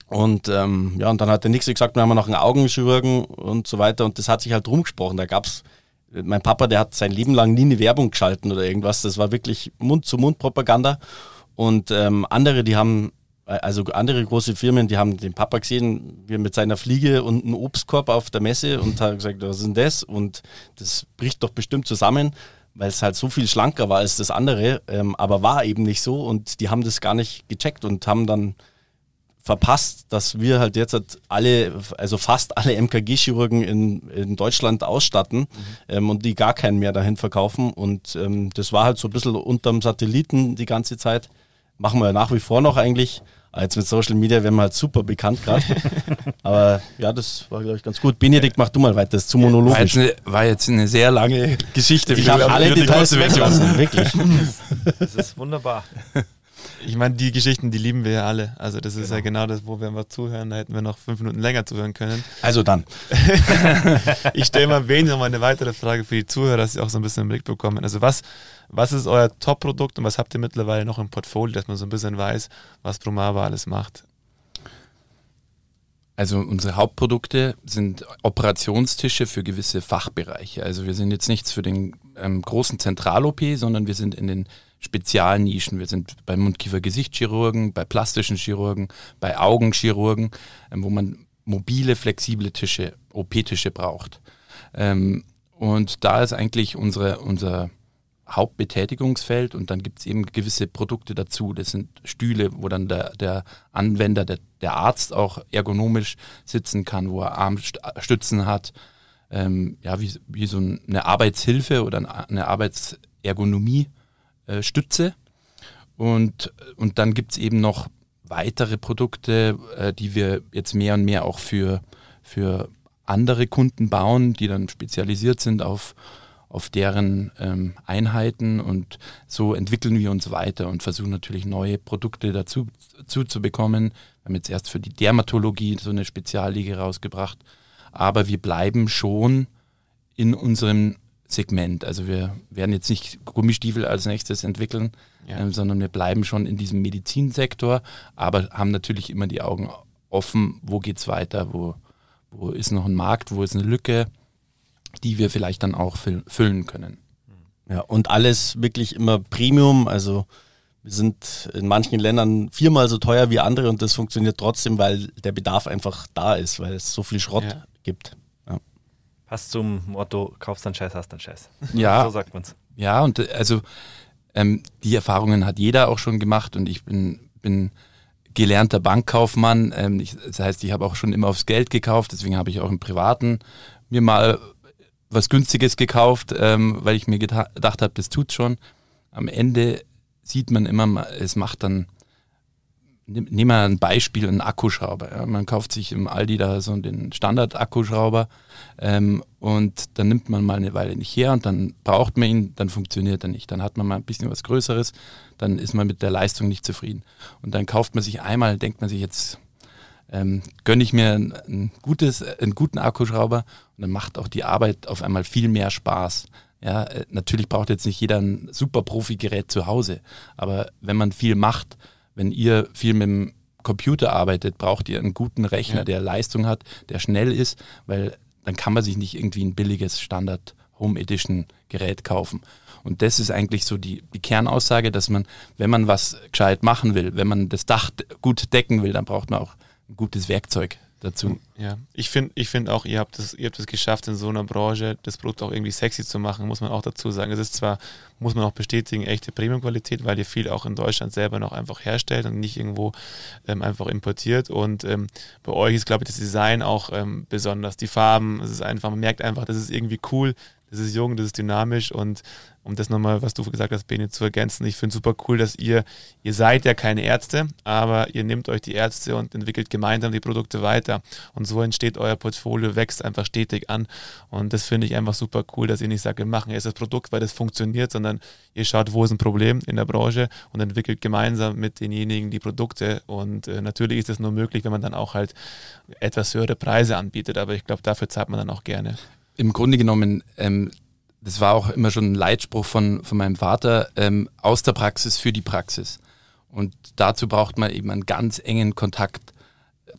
Und ähm, ja, und dann hat der Nächste gesagt, wir haben noch einen Augenchirurgen und so weiter. Und das hat sich halt rumgesprochen. Da gab's mein Papa, der hat sein Leben lang nie eine Werbung geschalten oder irgendwas. Das war wirklich Mund-zu-Mund-Propaganda. Und ähm, andere, die haben also andere große Firmen, die haben den Papa gesehen, wie mit seiner Fliege und einem Obstkorb auf der Messe und haben gesagt, was ist denn das? Und das bricht doch bestimmt zusammen, weil es halt so viel schlanker war als das andere, ähm, aber war eben nicht so und die haben das gar nicht gecheckt und haben dann verpasst, dass wir halt jetzt halt alle, also fast alle MKG-Chirurgen in, in Deutschland ausstatten mhm. ähm, und die gar keinen mehr dahin verkaufen und ähm, das war halt so ein bisschen unterm Satelliten die ganze Zeit machen wir nach wie vor noch eigentlich. Jetzt mit Social Media werden wir halt super bekannt gerade. *laughs* Aber ja, das war, glaube ich, ganz gut. Benedikt, mach du mal weiter, das ist zu monologisch. War jetzt eine, war jetzt eine sehr lange Geschichte. Ich habe alle Details weggelassen, wirklich. Das ist wunderbar. *laughs* Ich meine, die Geschichten, die lieben wir ja alle. Also das ist genau. ja genau das, wo wir mal zuhören, da hätten wir noch fünf Minuten länger zuhören können. Also dann. *laughs* ich stelle mal wenig noch mal eine weitere Frage für die Zuhörer, dass sie auch so ein bisschen im Blick bekommen. Also was, was ist euer Top-Produkt und was habt ihr mittlerweile noch im Portfolio, dass man so ein bisschen weiß, was Promava alles macht? Also unsere Hauptprodukte sind Operationstische für gewisse Fachbereiche. Also wir sind jetzt nichts für den ähm, großen Zentral-OP, sondern wir sind in den Spezialnischen. Wir sind bei Mundkiefer-Gesichtschirurgen, bei plastischen Chirurgen, bei Augenchirurgen, ähm, wo man mobile, flexible Tische, OP-Tische braucht. Ähm, und da ist eigentlich unsere, unser Hauptbetätigungsfeld und dann gibt es eben gewisse Produkte dazu. Das sind Stühle, wo dann der, der Anwender, der, der Arzt auch ergonomisch sitzen kann, wo er Armstützen hat. Ähm, ja, wie, wie so eine Arbeitshilfe oder eine Arbeitsergonomie äh, Stütze. Und, und dann gibt es eben noch weitere Produkte, äh, die wir jetzt mehr und mehr auch für, für andere Kunden bauen, die dann spezialisiert sind auf, auf deren ähm, Einheiten und so entwickeln wir uns weiter und versuchen natürlich neue Produkte dazu, dazu zu bekommen. Wir haben jetzt erst für die Dermatologie so eine Spezialliege rausgebracht, aber wir bleiben schon in unserem Segment. Also wir werden jetzt nicht Gummistiefel als nächstes entwickeln, ja. ähm, sondern wir bleiben schon in diesem Medizinsektor, aber haben natürlich immer die Augen offen, wo geht es weiter, wo, wo ist noch ein Markt, wo ist eine Lücke, die wir vielleicht dann auch füllen können. Ja, und alles wirklich immer Premium, also wir sind in manchen Ländern viermal so teuer wie andere und das funktioniert trotzdem, weil der Bedarf einfach da ist, weil es so viel Schrott ja. gibt. Passt zum Motto, kaufst dann Scheiß, hast dann Scheiß. Ja. so sagt man's. Ja, und äh, also ähm, die Erfahrungen hat jeder auch schon gemacht und ich bin, bin gelernter Bankkaufmann. Ähm, ich, das heißt, ich habe auch schon immer aufs Geld gekauft, deswegen habe ich auch im Privaten mir mal was Günstiges gekauft, ähm, weil ich mir gedacht habe, das tut schon. Am Ende sieht man immer, es macht dann Nehmen wir ein Beispiel, einen Akkuschrauber. Ja. Man kauft sich im Aldi da so den Standard-Akkuschrauber ähm, und dann nimmt man mal eine Weile nicht her und dann braucht man ihn, dann funktioniert er nicht. Dann hat man mal ein bisschen was Größeres, dann ist man mit der Leistung nicht zufrieden. Und dann kauft man sich einmal, denkt man sich jetzt, ähm, gönne ich mir ein, ein, gutes, einen guten Akkuschrauber und dann macht auch die Arbeit auf einmal viel mehr Spaß. Ja, äh, natürlich braucht jetzt nicht jeder ein super Profi-Gerät zu Hause, aber wenn man viel macht, wenn ihr viel mit dem Computer arbeitet, braucht ihr einen guten Rechner, ja. der Leistung hat, der schnell ist, weil dann kann man sich nicht irgendwie ein billiges Standard Home Edition Gerät kaufen. Und das ist eigentlich so die, die Kernaussage, dass man, wenn man was gescheit machen will, wenn man das Dach gut decken will, dann braucht man auch ein gutes Werkzeug dazu. Ja, ich finde ich find auch, ihr habt es geschafft, in so einer Branche das Produkt auch irgendwie sexy zu machen, muss man auch dazu sagen. Es ist zwar, muss man auch bestätigen, echte Premium-Qualität, weil ihr viel auch in Deutschland selber noch einfach herstellt und nicht irgendwo ähm, einfach importiert. Und ähm, bei euch ist, glaube ich, das Design auch ähm, besonders. Die Farben, es ist einfach, man merkt einfach, das ist irgendwie cool, das ist jung, das ist dynamisch und um das nochmal, was du gesagt hast, Bene, zu ergänzen, ich finde super cool, dass ihr, ihr seid ja keine Ärzte, aber ihr nehmt euch die Ärzte und entwickelt gemeinsam die Produkte weiter. Und so entsteht euer Portfolio, wächst einfach stetig an. Und das finde ich einfach super cool, dass ihr nicht sagt, wir machen erst das Produkt, weil das funktioniert, sondern ihr schaut, wo ist ein Problem in der Branche und entwickelt gemeinsam mit denjenigen die Produkte. Und äh, natürlich ist das nur möglich, wenn man dann auch halt etwas höhere Preise anbietet, aber ich glaube, dafür zahlt man dann auch gerne. Im Grunde genommen, ähm, das war auch immer schon ein Leitspruch von, von meinem Vater, ähm, aus der Praxis für die Praxis. Und dazu braucht man eben einen ganz engen Kontakt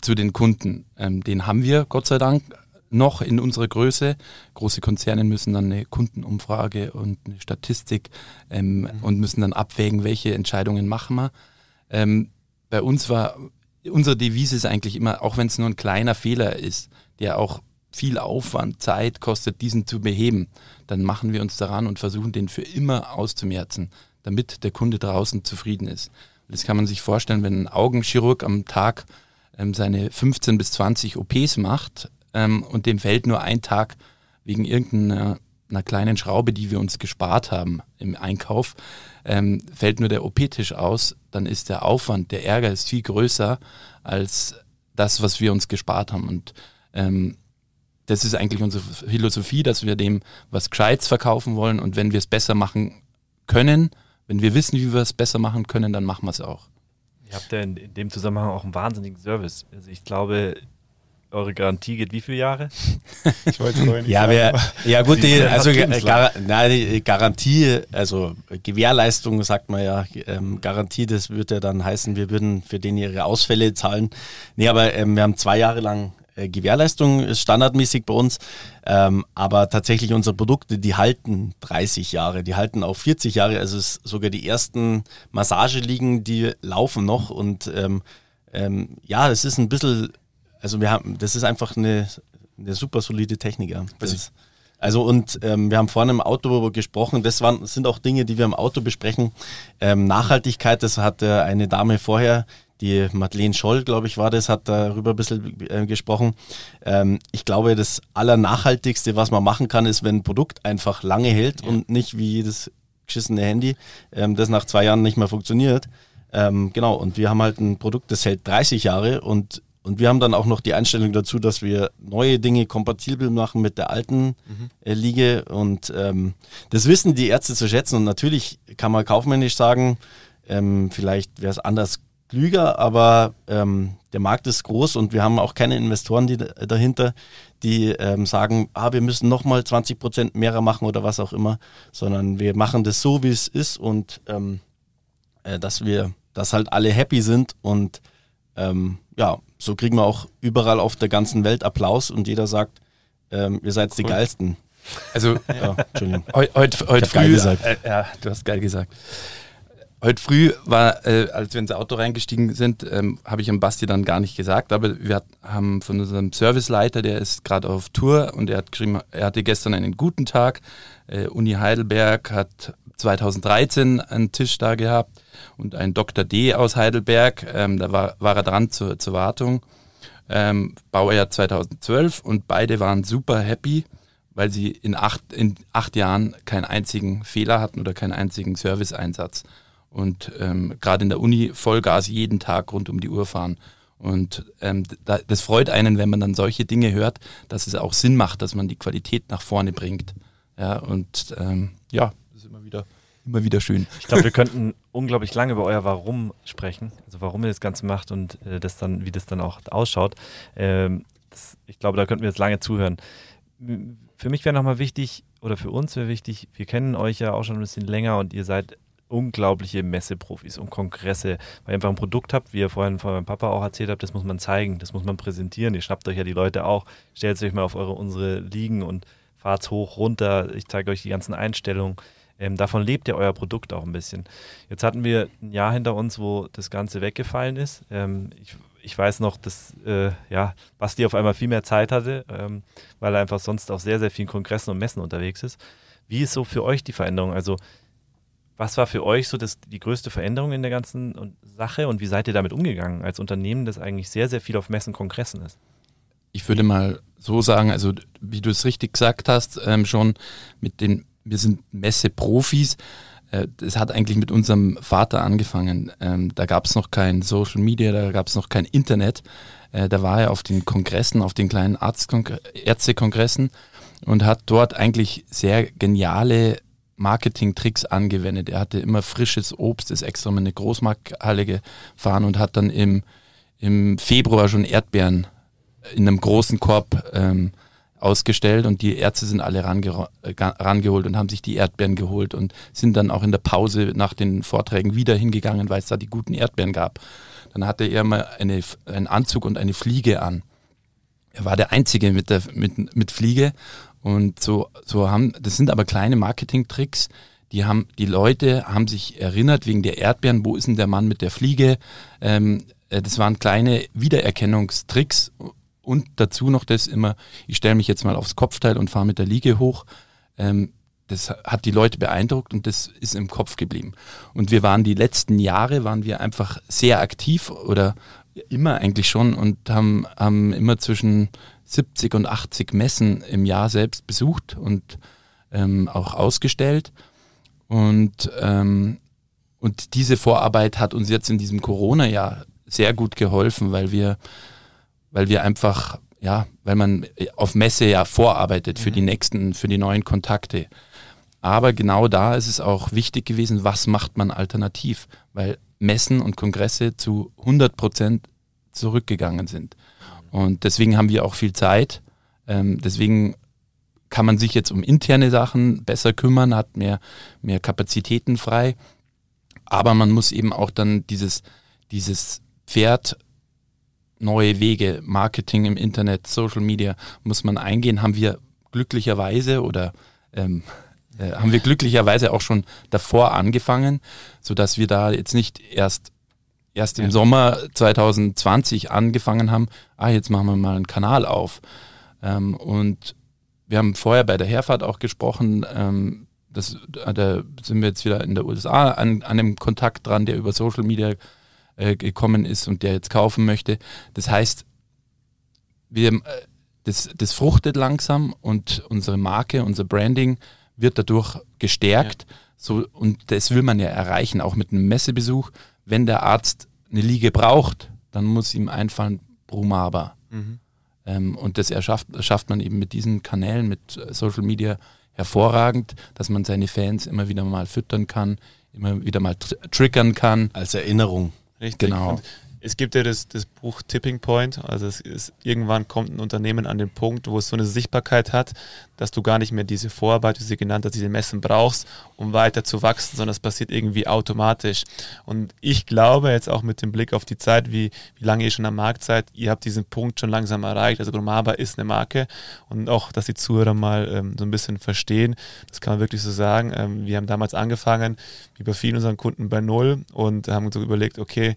zu den Kunden. Ähm, den haben wir, Gott sei Dank, noch in unserer Größe. Große Konzerne müssen dann eine Kundenumfrage und eine Statistik ähm, mhm. und müssen dann abwägen, welche Entscheidungen machen wir. Ähm, bei uns war, unsere Devise ist eigentlich immer, auch wenn es nur ein kleiner Fehler ist, der auch viel Aufwand, Zeit kostet, diesen zu beheben, dann machen wir uns daran und versuchen, den für immer auszumerzen, damit der Kunde draußen zufrieden ist. Das kann man sich vorstellen, wenn ein Augenchirurg am Tag ähm, seine 15 bis 20 OPs macht ähm, und dem fällt nur ein Tag wegen irgendeiner einer kleinen Schraube, die wir uns gespart haben im Einkauf, ähm, fällt nur der OP-Tisch aus, dann ist der Aufwand, der Ärger ist viel größer als das, was wir uns gespart haben. Und ähm, das ist eigentlich unsere Philosophie, dass wir dem was Gescheites verkaufen wollen und wenn wir es besser machen können, wenn wir wissen, wie wir es besser machen können, dann machen wir es auch. Ihr habt ja in, in, dem Zusammenhang auch einen wahnsinnigen Service. Also ich glaube, eure Garantie geht wie viele Jahre? *laughs* Ich wollte vorhin nicht ja, sagen. Wir, *laughs* ja gut, die, also Gar, na, die Garantie, also Gewährleistung sagt man ja, ähm, Garantie, das würde ja dann heißen, wir würden für den ihre Ausfälle zahlen. Nee, aber ähm, wir haben zwei Jahre lang äh, Gewährleistung ist standardmäßig bei uns, ähm, aber tatsächlich unsere Produkte, die halten 30 Jahre, die halten auch 40 Jahre, also sogar die ersten Massageliegen, die laufen noch und ähm, ähm, ja, das ist ein bisschen, also wir haben, das ist einfach eine, eine super solide Technik. Ja. Das, also und ähm, wir haben vorhin im Auto gesprochen, das waren, sind auch Dinge, die wir im Auto besprechen. Ähm, Nachhaltigkeit, das hat äh, eine Dame vorher die Madeleine Scholl, glaube ich, war das, hat darüber ein bisschen äh, gesprochen. Ähm, ich glaube, das Allernachhaltigste, was man machen kann, ist, wenn ein Produkt einfach lange hält ja. und nicht wie jedes geschissene Handy, ähm, das nach zwei Jahren nicht mehr funktioniert. Ähm, genau, und wir haben halt ein Produkt, das hält 30 Jahre und, und wir haben dann auch noch die Einstellung dazu, dass wir neue Dinge kompatibel machen mit der alten mhm. äh, Liege und ähm, das wissen die Ärzte zu schätzen und natürlich kann man kaufmännisch sagen, ähm, vielleicht wäre es anders klüger, aber ähm, der Markt ist groß und wir haben auch keine Investoren die dahinter, die ähm, sagen, ah, wir müssen nochmal 20 Prozent mehr machen oder was auch immer, sondern wir machen das so, wie es ist und ähm, äh, dass wir, dass halt alle happy sind und ähm, ja, so kriegen wir auch überall auf der ganzen Welt Applaus und jeder sagt, ähm, ihr seid cool. die geilsten. Also, ja, Entschuldigung. Heute heut, heut früh, äh, ja, du hast geil gesagt. Heute früh war, äh, als wir ins Auto reingestiegen sind, ähm, habe ich am Basti dann gar nicht gesagt, aber wir haben von unserem Serviceleiter, der ist gerade auf Tour und er hat geschrieben, er hatte gestern einen guten Tag. Äh, Uni Heidelberg hat 2013 einen Tisch da gehabt und ein Dr. D aus Heidelberg, ähm, da war, war er dran zur, zur Wartung. Ähm, Baujahr 2012 und beide waren super happy, weil sie in acht, in acht Jahren keinen einzigen Fehler hatten oder keinen einzigen Serviceeinsatz und ähm, gerade in der Uni Vollgas jeden Tag rund um die Uhr fahren. Und ähm, da, das freut einen, wenn man dann solche Dinge hört, dass es auch Sinn macht, dass man die Qualität nach vorne bringt. Ja, und ähm, ja, das ist immer wieder, immer wieder schön. Ich glaube, wir könnten unglaublich lange über euer Warum sprechen, also warum ihr das Ganze macht und äh, das dann, wie das dann auch ausschaut. Ähm, das, ich glaube, da könnten wir jetzt lange zuhören. Für mich wäre nochmal wichtig, oder für uns wäre wichtig, wir kennen euch ja auch schon ein bisschen länger und ihr seid unglaubliche Messeprofis und Kongresse, weil ihr einfach ein Produkt habt, wie ihr vorhin von meinem Papa auch erzählt habt, das muss man zeigen, das muss man präsentieren. Ihr schnappt euch ja die Leute auch, stellt euch mal auf eure unsere Liegen und fahrt hoch, runter. Ich zeige euch die ganzen Einstellungen. Ähm, davon lebt ja euer Produkt auch ein bisschen. Jetzt hatten wir ein Jahr hinter uns, wo das Ganze weggefallen ist. Ähm, ich, ich, weiß noch, dass äh, ja, Basti auf einmal viel mehr Zeit hatte, ähm, weil er einfach sonst auf sehr, sehr vielen Kongressen und Messen unterwegs ist. Wie ist so für euch die Veränderung? Also was war für euch so das, die größte Veränderung in der ganzen Sache und wie seid ihr damit umgegangen als Unternehmen, das eigentlich sehr, sehr viel auf Messen, Kongressen ist? Ich würde mal so sagen, also wie du es richtig gesagt hast, ähm, schon mit den, wir sind Messe-Profis. Äh, das hat eigentlich mit unserem Vater angefangen. Ähm, da gab es noch kein Social Media, da gab es noch kein Internet. Äh, da war er auf den Kongressen, auf den kleinen Ärztekongressen und hat dort eigentlich sehr geniale Marketing-Tricks angewendet. Er hatte immer frisches Obst, ist extra mal eine Großmarkthalle gefahren und hat dann im, im Februar schon Erdbeeren in einem großen Korb ähm, ausgestellt und die Ärzte sind alle range rangeholt und haben sich die Erdbeeren geholt und sind dann auch in der Pause nach den Vorträgen wieder hingegangen, weil es da die guten Erdbeeren gab. Dann hatte er mal eine, einen Anzug und eine Fliege an. Er war der Einzige mit, der, mit, mit Fliege und so, so haben, das sind aber kleine Marketing-Tricks. Die haben, die Leute haben sich erinnert wegen der Erdbeeren, wo ist denn der Mann mit der Fliege? Ähm, äh, das waren kleine Wiedererkennungstricks und dazu noch das immer, ich stelle mich jetzt mal aufs Kopfteil und fahre mit der Liege hoch. Ähm, das hat die Leute beeindruckt und das ist im Kopf geblieben. Und wir waren die letzten Jahre, waren wir einfach sehr aktiv oder immer eigentlich schon und haben, haben immer zwischen 70 und 80 Messen im Jahr selbst besucht und ähm, auch ausgestellt. Und, ähm, und diese Vorarbeit hat uns jetzt in diesem Corona-Jahr sehr gut geholfen, weil wir, weil wir einfach, ja, weil man auf Messe ja vorarbeitet für die mhm. nächsten, für die neuen Kontakte. Aber genau da ist es auch wichtig gewesen, was macht man alternativ, weil Messen und Kongresse zu 100 Prozent zurückgegangen sind. Und deswegen haben wir auch viel Zeit. Ähm, deswegen kann man sich jetzt um interne Sachen besser kümmern, hat mehr, mehr Kapazitäten frei. Aber man muss eben auch dann dieses, dieses Pferd neue Wege, Marketing im Internet, Social Media, muss man eingehen, haben wir glücklicherweise oder ähm, äh, haben wir glücklicherweise auch schon davor angefangen, sodass wir da jetzt nicht erst erst im ja. Sommer 2020 angefangen haben, ah, jetzt machen wir mal einen Kanal auf. Ähm, und wir haben vorher bei der Herfahrt auch gesprochen, ähm, das, da sind wir jetzt wieder in der USA an, an einem Kontakt dran, der über Social Media äh, gekommen ist und der jetzt kaufen möchte. Das heißt, wir, äh, das, das fruchtet langsam und unsere Marke, unser Branding wird dadurch gestärkt. Ja. So, und das will man ja erreichen, auch mit einem Messebesuch. Wenn der Arzt eine Liege braucht, dann muss ihm einfallen Brumaba. Mhm. Ähm, und das erschafft, schafft man eben mit diesen Kanälen, mit Social Media hervorragend, dass man seine Fans immer wieder mal füttern kann, immer wieder mal tr triggern kann. Als Erinnerung. Richtig. Genau. Und es gibt ja das, das Buch Tipping Point, also es ist, irgendwann kommt ein Unternehmen an den Punkt, wo es so eine Sichtbarkeit hat, dass du gar nicht mehr diese Vorarbeit, wie sie genannt hat, diese Messen brauchst, um weiter zu wachsen, sondern es passiert irgendwie automatisch. Und ich glaube jetzt auch mit dem Blick auf die Zeit, wie, wie lange ihr schon am Markt seid, ihr habt diesen Punkt schon langsam erreicht. Also Gromaba ist eine Marke und auch, dass die Zuhörer mal ähm, so ein bisschen verstehen, das kann man wirklich so sagen. Ähm, wir haben damals angefangen, wie bei vielen unseren Kunden bei Null und haben uns so überlegt, okay,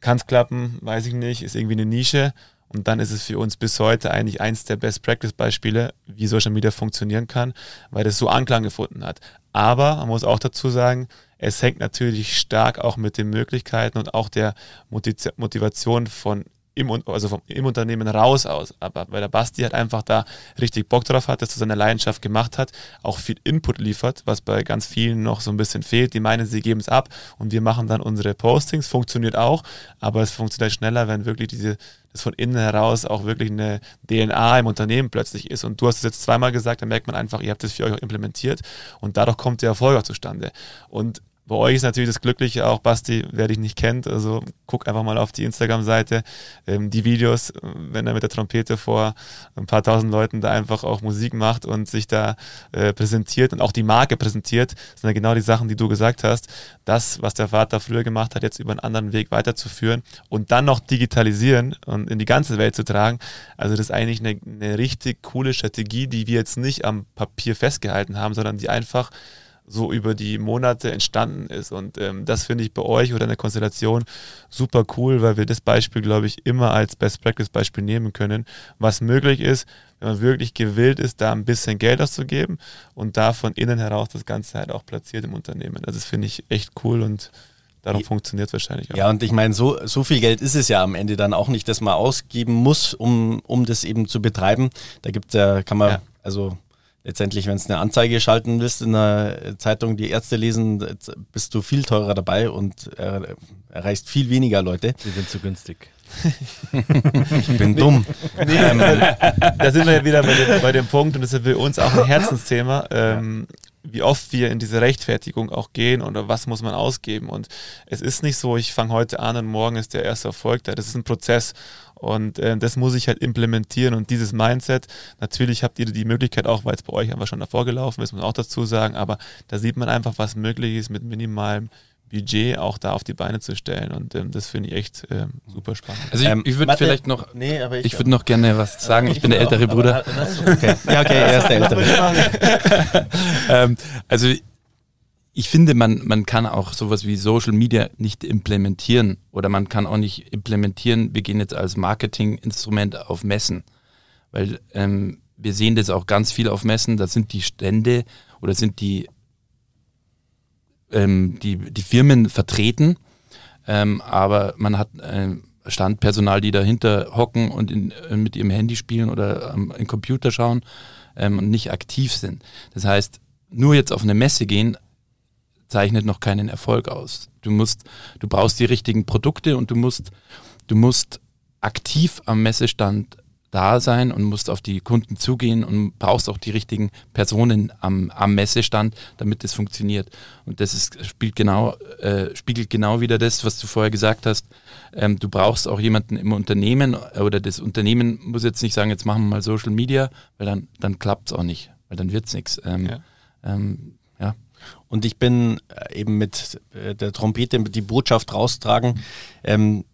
kann es klappen, weiß ich nicht, ist irgendwie eine Nische. Und dann ist es für uns bis heute eigentlich eins der Best-Practice-Beispiele, wie Social Media funktionieren kann, weil das so Anklang gefunden hat. Aber man muss auch dazu sagen, es hängt natürlich stark auch mit den Möglichkeiten und auch der Motivation von im, also vom, im Unternehmen raus aus. Aber weil der Basti halt einfach da richtig Bock drauf hat, das zu seiner Leidenschaft gemacht hat, auch viel Input liefert, was bei ganz vielen noch so ein bisschen fehlt. Die meinen, sie geben es ab und wir machen dann unsere Postings. Funktioniert auch, aber es funktioniert schneller, wenn wirklich diese das von innen heraus auch wirklich eine DNA im Unternehmen plötzlich ist. Und du hast es jetzt zweimal gesagt, da merkt man einfach, ihr habt es für euch auch implementiert und dadurch kommt der Erfolg auch zustande. Und bei euch ist natürlich das Glückliche auch, Basti, wer dich nicht kennt, also guck einfach mal auf die Instagram-Seite, ähm, die Videos, wenn er mit der Trompete vor ein paar tausend Leuten da einfach auch Musik macht und sich da äh, präsentiert und auch die Marke präsentiert, sind ja genau die Sachen, die du gesagt hast. Das, was der Vater früher gemacht hat, jetzt über einen anderen Weg weiterzuführen und dann noch digitalisieren und in die ganze Welt zu tragen. Also das ist eigentlich eine, eine richtig coole Strategie, die wir jetzt nicht am Papier festgehalten haben, sondern die einfach so über die Monate entstanden ist. Und ähm, das finde ich bei euch oder in der Konstellation super cool, weil wir das Beispiel, glaube ich, immer als Best Practice Beispiel nehmen können, was möglich ist, wenn man wirklich gewillt ist, da ein bisschen Geld auszugeben und da von innen heraus das Ganze halt auch platziert im Unternehmen. Also das finde ich echt cool und Darum funktioniert es wahrscheinlich auch. Ja, und ich meine, so, so viel Geld ist es ja am Ende dann auch nicht, dass man ausgeben muss, um, um das eben zu betreiben. Da gibt es ja, kann man, ja. also letztendlich, wenn es eine Anzeige schalten willst in einer Zeitung, die Ärzte lesen, bist du viel teurer dabei und äh, erreichst viel weniger Leute. Die sind zu günstig. ich bin dumm. *laughs* Nee, ähm, da sind wir ja wieder bei dem, bei dem, Punkt und das ist für uns auch ein Herzensthema. Ähm, wie oft wir in diese Rechtfertigung auch gehen oder was muss man ausgeben. Und es ist nicht so, ich fange heute an und morgen ist der erste Erfolg da. Das ist ein Prozess. Und äh, das muss ich halt implementieren. Und dieses Mindset, natürlich habt ihr die Möglichkeit auch, weil es bei euch einfach schon davor gelaufen ist, muss man auch dazu sagen, aber da sieht man einfach, was möglich ist mit minimalem Budget auch da auf die Beine zu stellen. Und ähm, das finde ich echt ähm, super spannend. Also ich, ähm, ich würde vielleicht noch, nee, ich, ich würde noch gerne was *laughs* sagen. Ich, ich bin der ältere Bruder. *laughs* okay. Ja, okay, er ist der *laughs* ältere. ähm, also ich finde, man, man kann auch sowas wie Social Media nicht implementieren oder man kann auch nicht implementieren, wir gehen jetzt als Marketinginstrument auf Messen, weil ähm, wir sehen das auch ganz viel auf Messen, da sind die Stände oder sind die, ähm, die, die Firmen vertreten, ähm, aber man hat äh, Standpersonal, die dahinter hocken und in, äh, mit ihrem Handy spielen oder am Computer schauen ähm, und nicht aktiv sind. Das heißt, nur jetzt auf eine Messe gehen, zeichnet noch keinen Erfolg aus. Du musst, du brauchst die richtigen Produkte und du musst, du musst aktiv am Messestand da sein und musst auf die Kunden zugehen und brauchst auch die richtigen Personen am, am Messestand, damit es funktioniert. Und das ist, spielt genau, äh, spiegelt genau wieder das, was du vorher gesagt hast. Ähm, du brauchst auch jemanden im Unternehmen oder das Unternehmen muss jetzt nicht sagen, jetzt machen wir mal Social Media, weil dann, dann klappt es auch nicht, weil dann wird es nichts. Ähm, ja. Ähm. Und ich bin äh, eben mit äh, der Trompete die Botschaft raustragen. Ähm,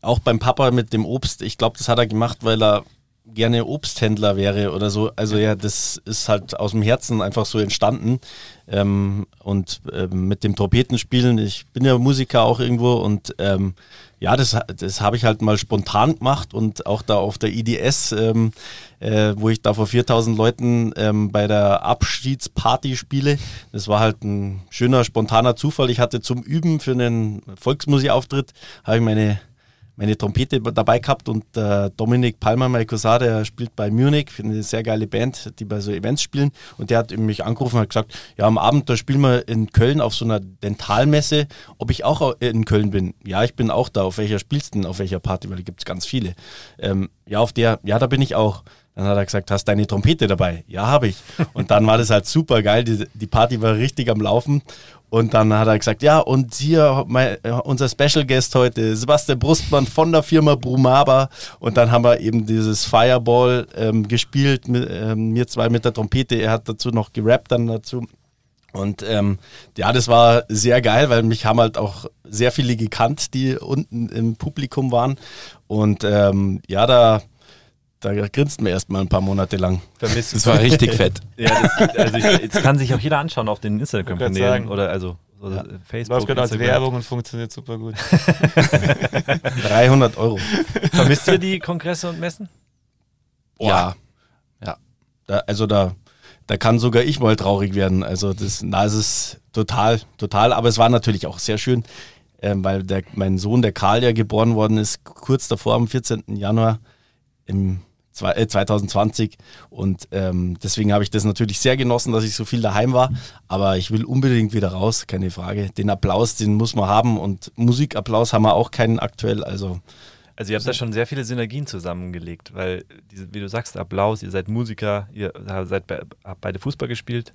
auch beim Papa mit dem Obst, ich glaube, das hat er gemacht, weil er gerne Obsthändler wäre oder so. Also ja, das ist halt aus dem Herzen einfach so entstanden. Ähm, und ähm, mit dem Trompetenspielen, ich bin ja Musiker auch irgendwo und ähm, ja, das, das habe ich halt mal spontan gemacht und auch da auf der IDS, ähm, äh, wo ich da vor 4000 Leuten ähm, bei der Abschiedsparty spiele. Das war halt ein schöner, spontaner Zufall. Ich hatte zum Üben für einen Volksmusikauftritt, habe ich meine meine Trompete dabei gehabt und äh, Dominik Palmer, mein Cousin, der spielt bei Munich, eine sehr geile Band, die bei so Events spielen und der hat mich angerufen und hat gesagt, ja am Abend, da spielen wir in Köln auf so einer Dentalmesse, ob ich auch in Köln bin. Ja, ich bin auch da, auf welcher spielst du denn, auf welcher Party, weil da gibt es ganz viele. Ähm, ja, auf der, ja, da bin ich auch. Dann hat er gesagt, hast deine Trompete dabei? Ja, habe ich. Und dann war das halt super geil. Die, die Party war richtig am Laufen. Und dann hat er gesagt, ja, und hier mein, unser Special Guest heute, Sebastian Brustmann von der Firma Brumaba. Und dann haben wir eben dieses Fireball ähm, gespielt, mit, ähm, mir zwei mit der Trompete. Er hat dazu noch gerappt dann dazu. Und ähm, ja, das war sehr geil, weil mich haben halt auch sehr viele gekannt, die unten im Publikum waren. Und ähm, ja, da da grinst man erstmal ein paar Monate lang. Vermisst das war richtig *laughs* fett. Ja, das, also ich, jetzt kann sich auch jeder anschauen auf den Instagram-Kanälen oder also so ja. Facebook. Läuft gerade als Werbung und funktioniert super gut. *laughs* 300 Euro. Vermisst ihr die Kongresse und Messen? Boah. Ja. Ja. Da, also da, da kann sogar ich mal traurig werden. Also das, na, es ist total, total. Aber es war natürlich auch sehr schön, äh, weil der, mein Sohn, der Karl, ja geboren worden ist, kurz davor am 14. Januar im 2020 äh, und ähm, deswegen habe ich das natürlich sehr genossen, dass ich so viel daheim war, aber ich will unbedingt wieder raus, keine Frage. Den Applaus, den muss man haben. Und Musikapplaus haben wir auch keinen aktuell, also also ihr habt da schon sehr viele Synergien zusammengelegt, weil, wie du sagst, Applaus, ihr seid Musiker, ihr seid be habt beide Fußball gespielt,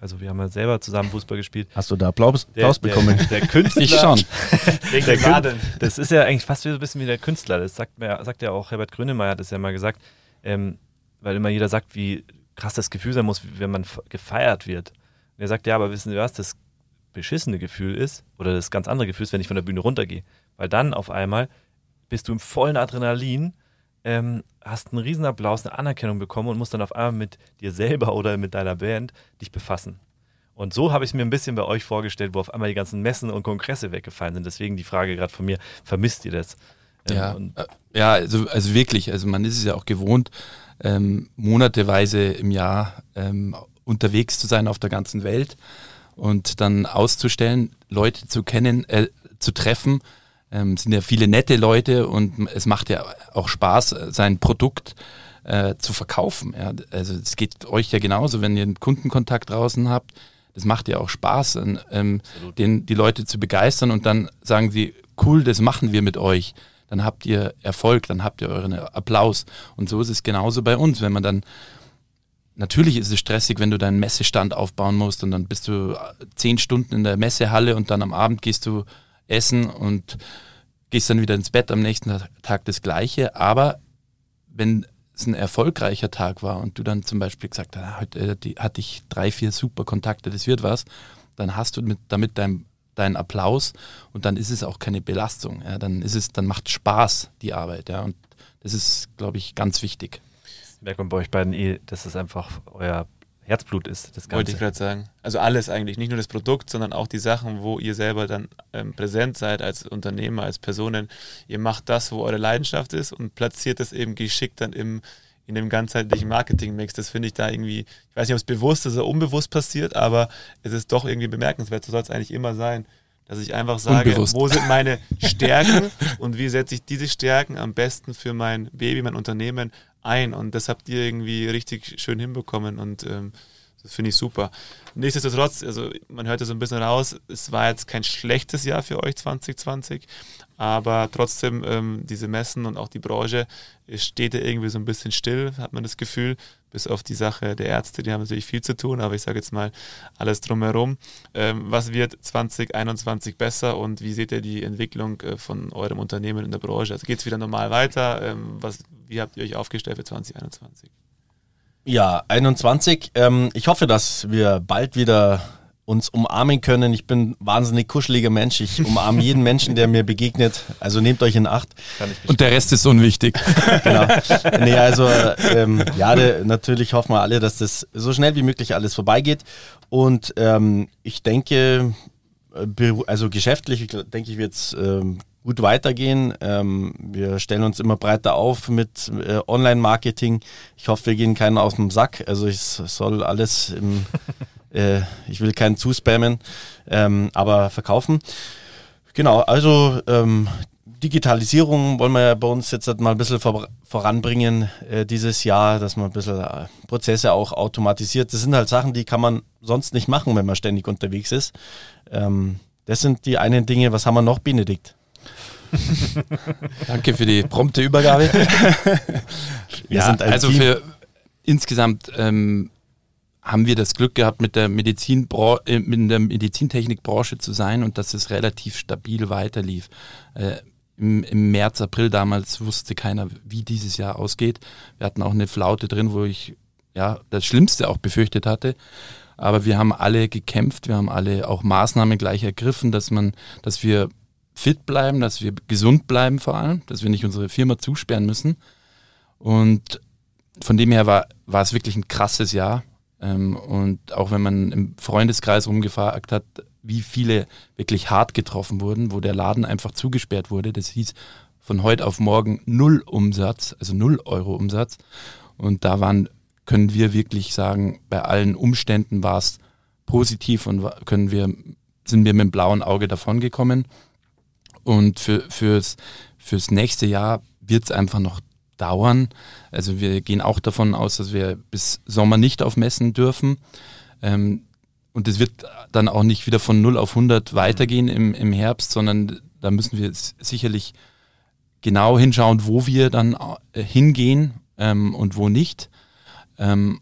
also wir haben ja selber zusammen Fußball gespielt. Hast du da Applaus, der, Applaus bekommen? Der, der Künstler. ich schon. *laughs* der Kün das ist ja eigentlich fast so ein bisschen wie der Künstler, das sagt, mir, sagt ja auch Herbert Grönemeyer, hat das ja mal gesagt, ähm, weil immer jeder sagt, wie krass das Gefühl sein muss, wenn man gefeiert wird. Und er sagt, ja, aber wissen Sie was, das beschissene Gefühl ist, oder das ganz andere Gefühl ist, wenn ich von der Bühne runtergehe. Weil dann auf einmal bist du im vollen Adrenalin, ähm, hast einen riesen Applaus, eine Anerkennung bekommen und musst dann auf einmal mit dir selber oder mit deiner Band dich befassen. Und so habe ich es mir ein bisschen bei euch vorgestellt, wo auf einmal die ganzen Messen und Kongresse weggefallen sind. Deswegen die Frage gerade von mir, vermisst ihr das? Ähm, ja, äh, ja also, also wirklich, also man ist es ja auch gewohnt, ähm, monateweise im Jahr ähm, unterwegs zu sein auf der ganzen Welt und dann auszustellen, Leute zu kennen, äh, zu treffen, ähm, sind ja viele nette Leute und es macht ja auch Spaß, sein Produkt äh, zu verkaufen. Ja. Also es geht euch ja genauso, wenn ihr einen Kundenkontakt draußen habt. Das macht ja auch Spaß, ähm, den, die Leute zu begeistern und dann sagen sie, cool, das machen wir mit euch. Dann habt ihr Erfolg, dann habt ihr euren Applaus. Und so ist es genauso bei uns, wenn man dann Natürlich ist es stressig, wenn du deinen Messestand aufbauen musst und dann bist du zehn Stunden in der Messehalle und dann am Abend gehst du essen und gehst dann wieder ins Bett am nächsten Tag das Gleiche. Aber wenn es ein erfolgreicher Tag war und du dann zum Beispiel gesagt hast, heute äh, hatte ich drei, vier super Kontakte, das wird was, dann hast du mit, damit dein, deinen Applaus und dann ist es auch keine Belastung. Ja, dann ist es, dann macht Spaß die Arbeit. Ja, und das ist, glaube ich, ganz wichtig. Merkt man bei euch beiden eh, das ist einfach euer Herzblut ist. Das Ganze. Wollte ich gerade sagen. Also alles eigentlich, nicht nur das Produkt, sondern auch die Sachen, wo ihr selber dann ähm, präsent seid als Unternehmer, als Personen. Ihr macht das, wo eure Leidenschaft ist und platziert das eben geschickt dann im, in dem ganzheitlichen Marketing-Mix. Das finde ich da irgendwie, ich weiß nicht, ob es bewusst oder unbewusst passiert, aber es ist doch irgendwie bemerkenswert. So soll es eigentlich immer sein. Dass ich einfach sage, Unbewusst. wo sind meine Stärken und wie setze ich diese Stärken am besten für mein Baby, mein Unternehmen ein. Und das habt ihr irgendwie richtig schön hinbekommen. Und ähm, Das finde ich super. Nichtsdestotrotz, also man hört ja so ein bisschen raus, es war jetzt kein schlechtes Jahr für euch 2020, aber trotzdem ähm, diese Messen und auch die Branche steht ja irgendwie so ein bisschen still, hat man das Gefühl, bis auf die Sache der Ärzte, die haben natürlich viel zu tun, aber ich sage jetzt mal alles drumherum. Ähm, was wird 2021 besser und wie seht ihr die Entwicklung äh, von eurem Unternehmen in der Branche? Also geht es wieder normal weiter? Ähm, was, wie habt ihr euch aufgestellt für 2021? Ja, 21. Ähm, ich hoffe, dass wir bald wieder uns umarmen können. Ich bin ein wahnsinnig kuscheliger Mensch. Ich umarme jeden Menschen, der mir begegnet. Also nehmt euch in Acht. Und der Rest ist unwichtig. *laughs* genau. Nee, also ähm, ja, de, natürlich hoffen wir alle, dass das so schnell wie möglich alles vorbeigeht. Und ähm, ich denke, äh, also geschäftlich, denke ich, wird es ähm, gut weitergehen. Ähm, wir stellen uns immer breiter auf mit äh, Online-Marketing. Ich hoffe, wir gehen keinen aus dem Sack. Also es soll alles im, äh, ich will keinen zuspammen, ähm, aber verkaufen. Genau, also ähm, Digitalisierung wollen wir ja bei uns jetzt halt mal ein bisschen vor, voranbringen äh, dieses Jahr, dass man ein bisschen äh, Prozesse auch automatisiert. Das sind halt Sachen, die kann man sonst nicht machen, wenn man ständig unterwegs ist. Ähm, das sind die einen Dinge. Was haben wir noch, Benedikt? *laughs* Danke für die prompte Übergabe. *laughs* ja, also Team. für insgesamt ähm, haben wir das Glück gehabt, mit der, Medizinbra äh, der Medizintechnikbranche zu sein und dass es relativ stabil weiterlief. Äh, im, im, März, April damals wusste keiner, wie dieses Jahr ausgeht. Wir hatten auch eine Flaute drin, wo ich ja das Schlimmste auch befürchtet hatte. Aber wir haben alle gekämpft, wir haben alle auch Maßnahmen gleich ergriffen, dass man, dass wir fit bleiben, dass wir gesund bleiben vor allem, dass wir nicht unsere Firma zusperren müssen. Und von dem her war, war es wirklich ein krasses Jahr. Ähm, und auch wenn man im Freundeskreis rumgefragt hat, wie viele wirklich hart getroffen wurden, wo der Laden einfach zugesperrt wurde, das hieß von heute auf morgen null Umsatz, also null Euro Umsatz. Und da waren, können wir wirklich sagen, bei allen Umständen war es positiv und können wir, sind wir mit dem blauen Auge davongekommen. Und für, fürs, fürs nächste Jahr wird es einfach noch dauern. Also wir gehen auch davon aus, dass wir bis Sommer nicht auf Messen dürfen. Ähm, und es wird dann auch nicht wieder von 0 auf 100 weitergehen im, im Herbst, sondern da müssen wir sicherlich genau hinschauen, wo wir dann äh, hingehen ähm, und wo nicht. Ähm,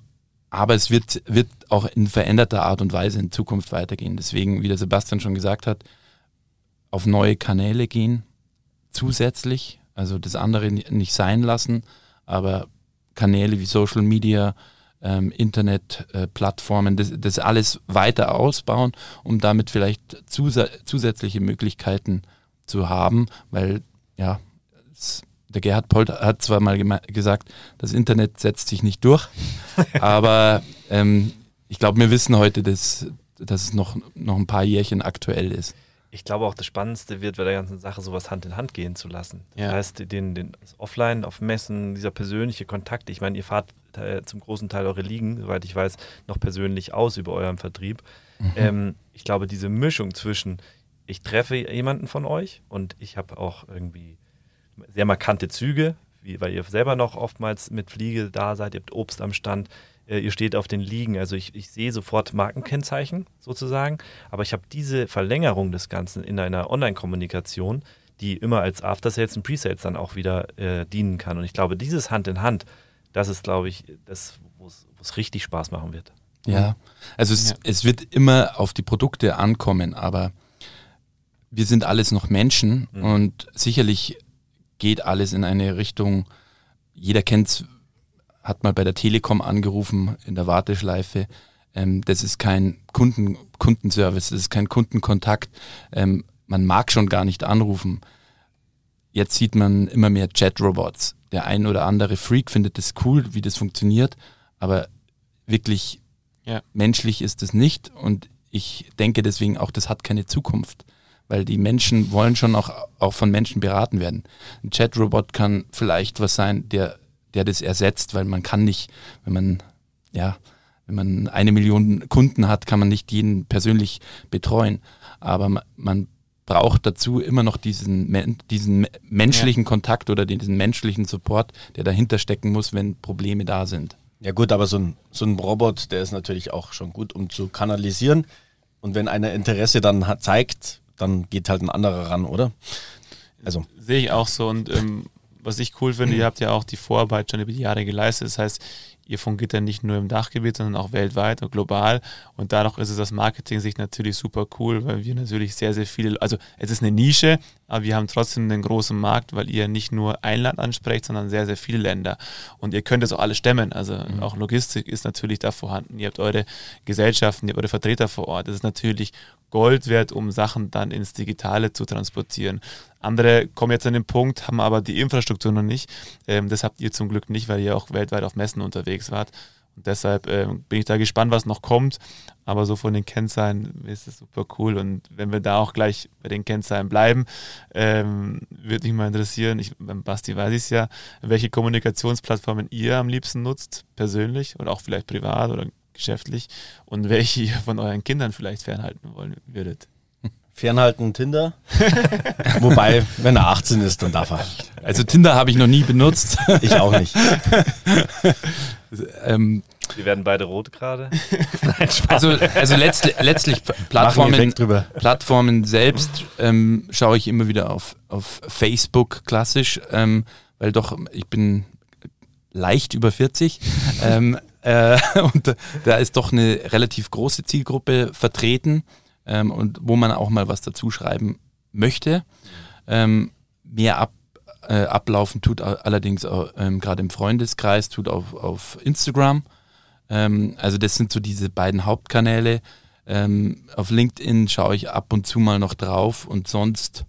aber es wird, wird auch in veränderter Art und Weise in Zukunft weitergehen. Deswegen, wie der Sebastian schon gesagt hat, auf neue Kanäle gehen, zusätzlich, also das andere nicht sein lassen, aber Kanäle wie Social Media, ähm, Internetplattformen, äh, das, das alles weiter ausbauen, um damit vielleicht zus zusätzliche Möglichkeiten zu haben, weil ja, es, der Gerhard Polt hat zwar mal gesagt, das Internet setzt sich nicht durch, *laughs* aber ähm, ich glaube, wir wissen heute, dass, dass es noch, noch ein paar Jährchen aktuell ist ich glaube auch das Spannendste wird bei der ganzen Sache sowas Hand in Hand gehen zu lassen. Ja. Das heißt, den, den Offline auf Messen, dieser persönliche Kontakt, ich meine, ihr fahrt äh, zum großen Teil eure Ligen, soweit ich weiß, noch persönlich aus über euren Vertrieb. Mhm. Ähm, ich glaube, diese Mischung zwischen, ich treffe jemanden von euch und ich habe auch irgendwie sehr markante Züge, wie, weil ihr selber noch oftmals mit Fliege da seid, ihr habt Obst am Stand, äh, ihr steht auf den Liegen. Also ich, ich sehe sofort Markenkennzeichen sozusagen, aber ich habe diese Verlängerung des Ganzen in einer Online-Kommunikation, die immer als After-Sales und Pre-Sales dann auch wieder äh, dienen kann. Und ich glaube, dieses Hand in Hand, das ist, glaube ich, das, wo es richtig Spaß machen wird. Ja, also es, ja. es wird immer auf die Produkte ankommen, aber wir sind alles noch Menschen mhm. und sicherlich geht alles in eine Richtung, jeder kennt es, hat mal bei der Telekom angerufen in der Warteschleife. Ähm, das ist kein Kunden, Kundenservice, das ist kein Kundenkontakt. Ähm, man mag schon gar nicht anrufen. Jetzt sieht man immer mehr Chat-Robots. Der ein oder andere Freak findet es cool, wie das funktioniert, aber wirklich ja. menschlich ist es nicht und ich denke deswegen auch, das hat keine Zukunft, weil die Menschen wollen schon auch, auch von Menschen beraten werden. Ein Chat-Robot kann vielleicht was sein, der der das ersetzt, weil man kann nicht, wenn man, ja, wenn man eine Million Kunden hat, kann man nicht jeden persönlich betreuen. Aber man, braucht dazu immer noch diesen, diesen menschlichen ja. Kontakt oder diesen menschlichen Support, der dahinter stecken muss, wenn Probleme da sind. Ja gut, aber so ein, so ein Robot, der ist natürlich auch schon gut, um zu kanalisieren. Und wenn einer Interesse dann hat, zeigt, dann geht halt ein anderer ran, oder? Also. Sehe ich auch so. Und ähm, was ich cool finde, ihr *clears throat* habt ja auch die Vorarbeit schon über die Jahre geleistet. Das heißt, ihr fungiert ja nicht nur im Dachgebiet, sondern auch weltweit und global. Und dadurch ist es aus Marketing-Sicht natürlich super cool, weil wir natürlich sehr, sehr viele, also es ist eine Nische, aber wir haben trotzdem einen großen Markt, weil ihr nicht nur ein Land ansprecht, sondern sehr, sehr viele Länder. Und ihr könnt es auch alle stemmen. Also mhm. auch Logistik ist natürlich da vorhanden. Ihr habt eure Gesellschaften, ihr habt eure Vertreter vor Ort. Das ist natürlich Gold wert, um Sachen dann ins Digitale zu transportieren. Andere kommen jetzt an den Punkt, haben aber die Infrastruktur noch nicht. Ähm, das habt ihr zum Glück nicht, weil ihr auch weltweit auf Messen unterwegs wart. Und deshalb äh, bin ich da gespannt, was noch kommt. Aber so von den Kennzahlen ist es super cool. Und wenn wir da auch gleich bei den Kennzahlen bleiben, ähm, würde mich mal interessieren, ich, beim Basti weiß ich es ja, welche Kommunikationsplattformen ihr am liebsten nutzt, persönlich oder auch vielleicht privat oder geschäftlich und welche ihr von euren Kindern vielleicht fernhalten wollen würdet. Fernhalten Tinder. *laughs* Wobei, wenn er 18 ist, dann darf er. Also Tinder habe ich noch nie benutzt. ich auch nicht. *laughs* ähm, wir werden beide rot gerade. *laughs* also, also letztlich, letztlich Plattformen, Plattformen selbst ähm, schaue ich immer wieder auf, auf Facebook klassisch, ähm, weil doch ich bin leicht über 40. ähm, äh, und da ist doch eine relativ große Zielgruppe vertreten ähm, und wo man auch mal was dazu schreiben möchte. Ähm, mehr ab, äh, ablaufen tut allerdings ähm, gerade im Freundeskreis, tut auf, auf Instagram. Ähm, also das sind so diese beiden Hauptkanäle. Ähm, auf LinkedIn schaue ich ab und zu mal noch drauf und sonst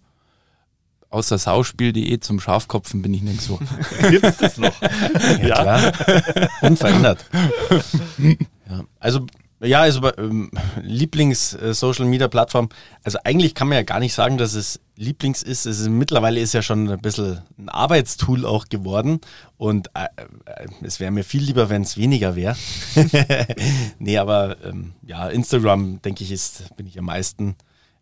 außer sauspiel.de zum Schafkopfen bin ich nicht so. *laughs* Gibt es das noch? ja, ja. klar. Unverändert. *laughs* ja. Also ja, also ähm, Lieblings-Social-Media-Plattform. Also eigentlich kann man ja gar nicht sagen, dass es Lieblings ist. Es ist mittlerweile ist ja schon ein bisschen ein Arbeitstool auch geworden. Und äh, äh es wäre mir viel lieber, wenn es weniger wäre. *laughs* nee, aber ähm, ja, Instagram, denke ich, ist, bin ich am meisten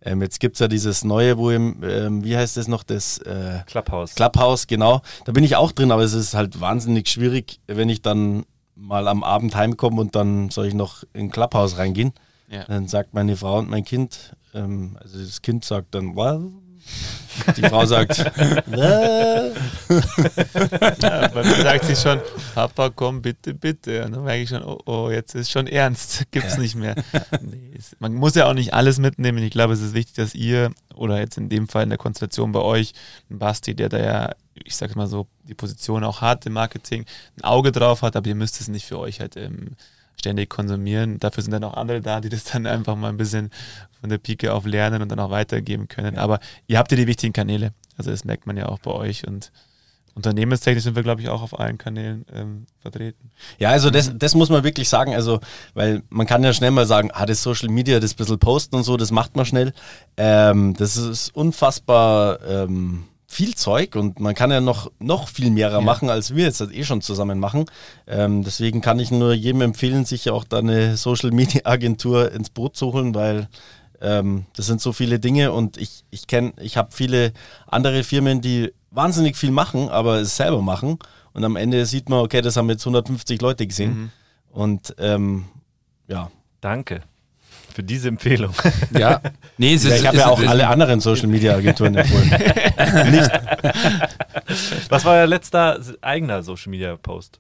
ähm, jetzt gibt es ja dieses neue, wo im, ähm, wie heißt das noch, das äh, Clubhouse. Clubhouse, genau. Da bin ich auch drin, aber es ist halt wahnsinnig schwierig, wenn ich dann mal am Abend heimkomme und dann soll ich noch in Clubhouse reingehen. Ja. Dann sagt meine Frau und mein Kind, ähm, also das Kind sagt dann, wow, die Frau sagt, *laughs* ja, bei mir sagt sie schon, Papa, komm bitte, bitte. Und dann merke ich schon, oh, oh jetzt ist schon ernst, *laughs* gibt's ja. nicht mehr. Nee, man muss ja auch nicht alles mitnehmen. Ich glaube, es ist wichtig, dass ihr, oder jetzt in dem Fall in der Konstellation bei euch, ein Basti, der da ja, ich sag mal so, die Position auch hat im Marketing, ein Auge drauf hat, aber ihr müsst es nicht für euch halt ähm, ständig konsumieren. Dafür sind dann auch andere da, die das dann einfach mal ein bisschen von der Pike auf lernen und dann auch weitergeben können. Aber ihr habt ja die wichtigen Kanäle. Also das merkt man ja auch bei euch und unternehmenstechnisch sind wir, glaube ich, auch auf allen Kanälen ähm, vertreten. Ja, also das, das muss man wirklich sagen, also, weil man kann ja schnell mal sagen, ah, das Social Media, das bisschen posten und so, das macht man schnell. Ähm, das ist unfassbar ähm, viel Zeug und man kann ja noch, noch viel mehr ja. machen, als wir jetzt halt eh schon zusammen machen. Ähm, deswegen kann ich nur jedem empfehlen, sich auch da eine Social Media Agentur ins Boot zu holen, weil ähm, das sind so viele Dinge und ich, ich kenne, ich habe viele andere Firmen, die wahnsinnig viel machen, aber es selber machen. Und am Ende sieht man, okay, das haben jetzt 150 Leute gesehen. Mhm. Und ähm, ja. Danke für diese Empfehlung. *laughs* Ja, nee, es ist, ja, ich habe ja auch alle anderen Social Media Agenturen empfohlen. *laughs* Nicht. Was war euer letzter eigener Social Media Post?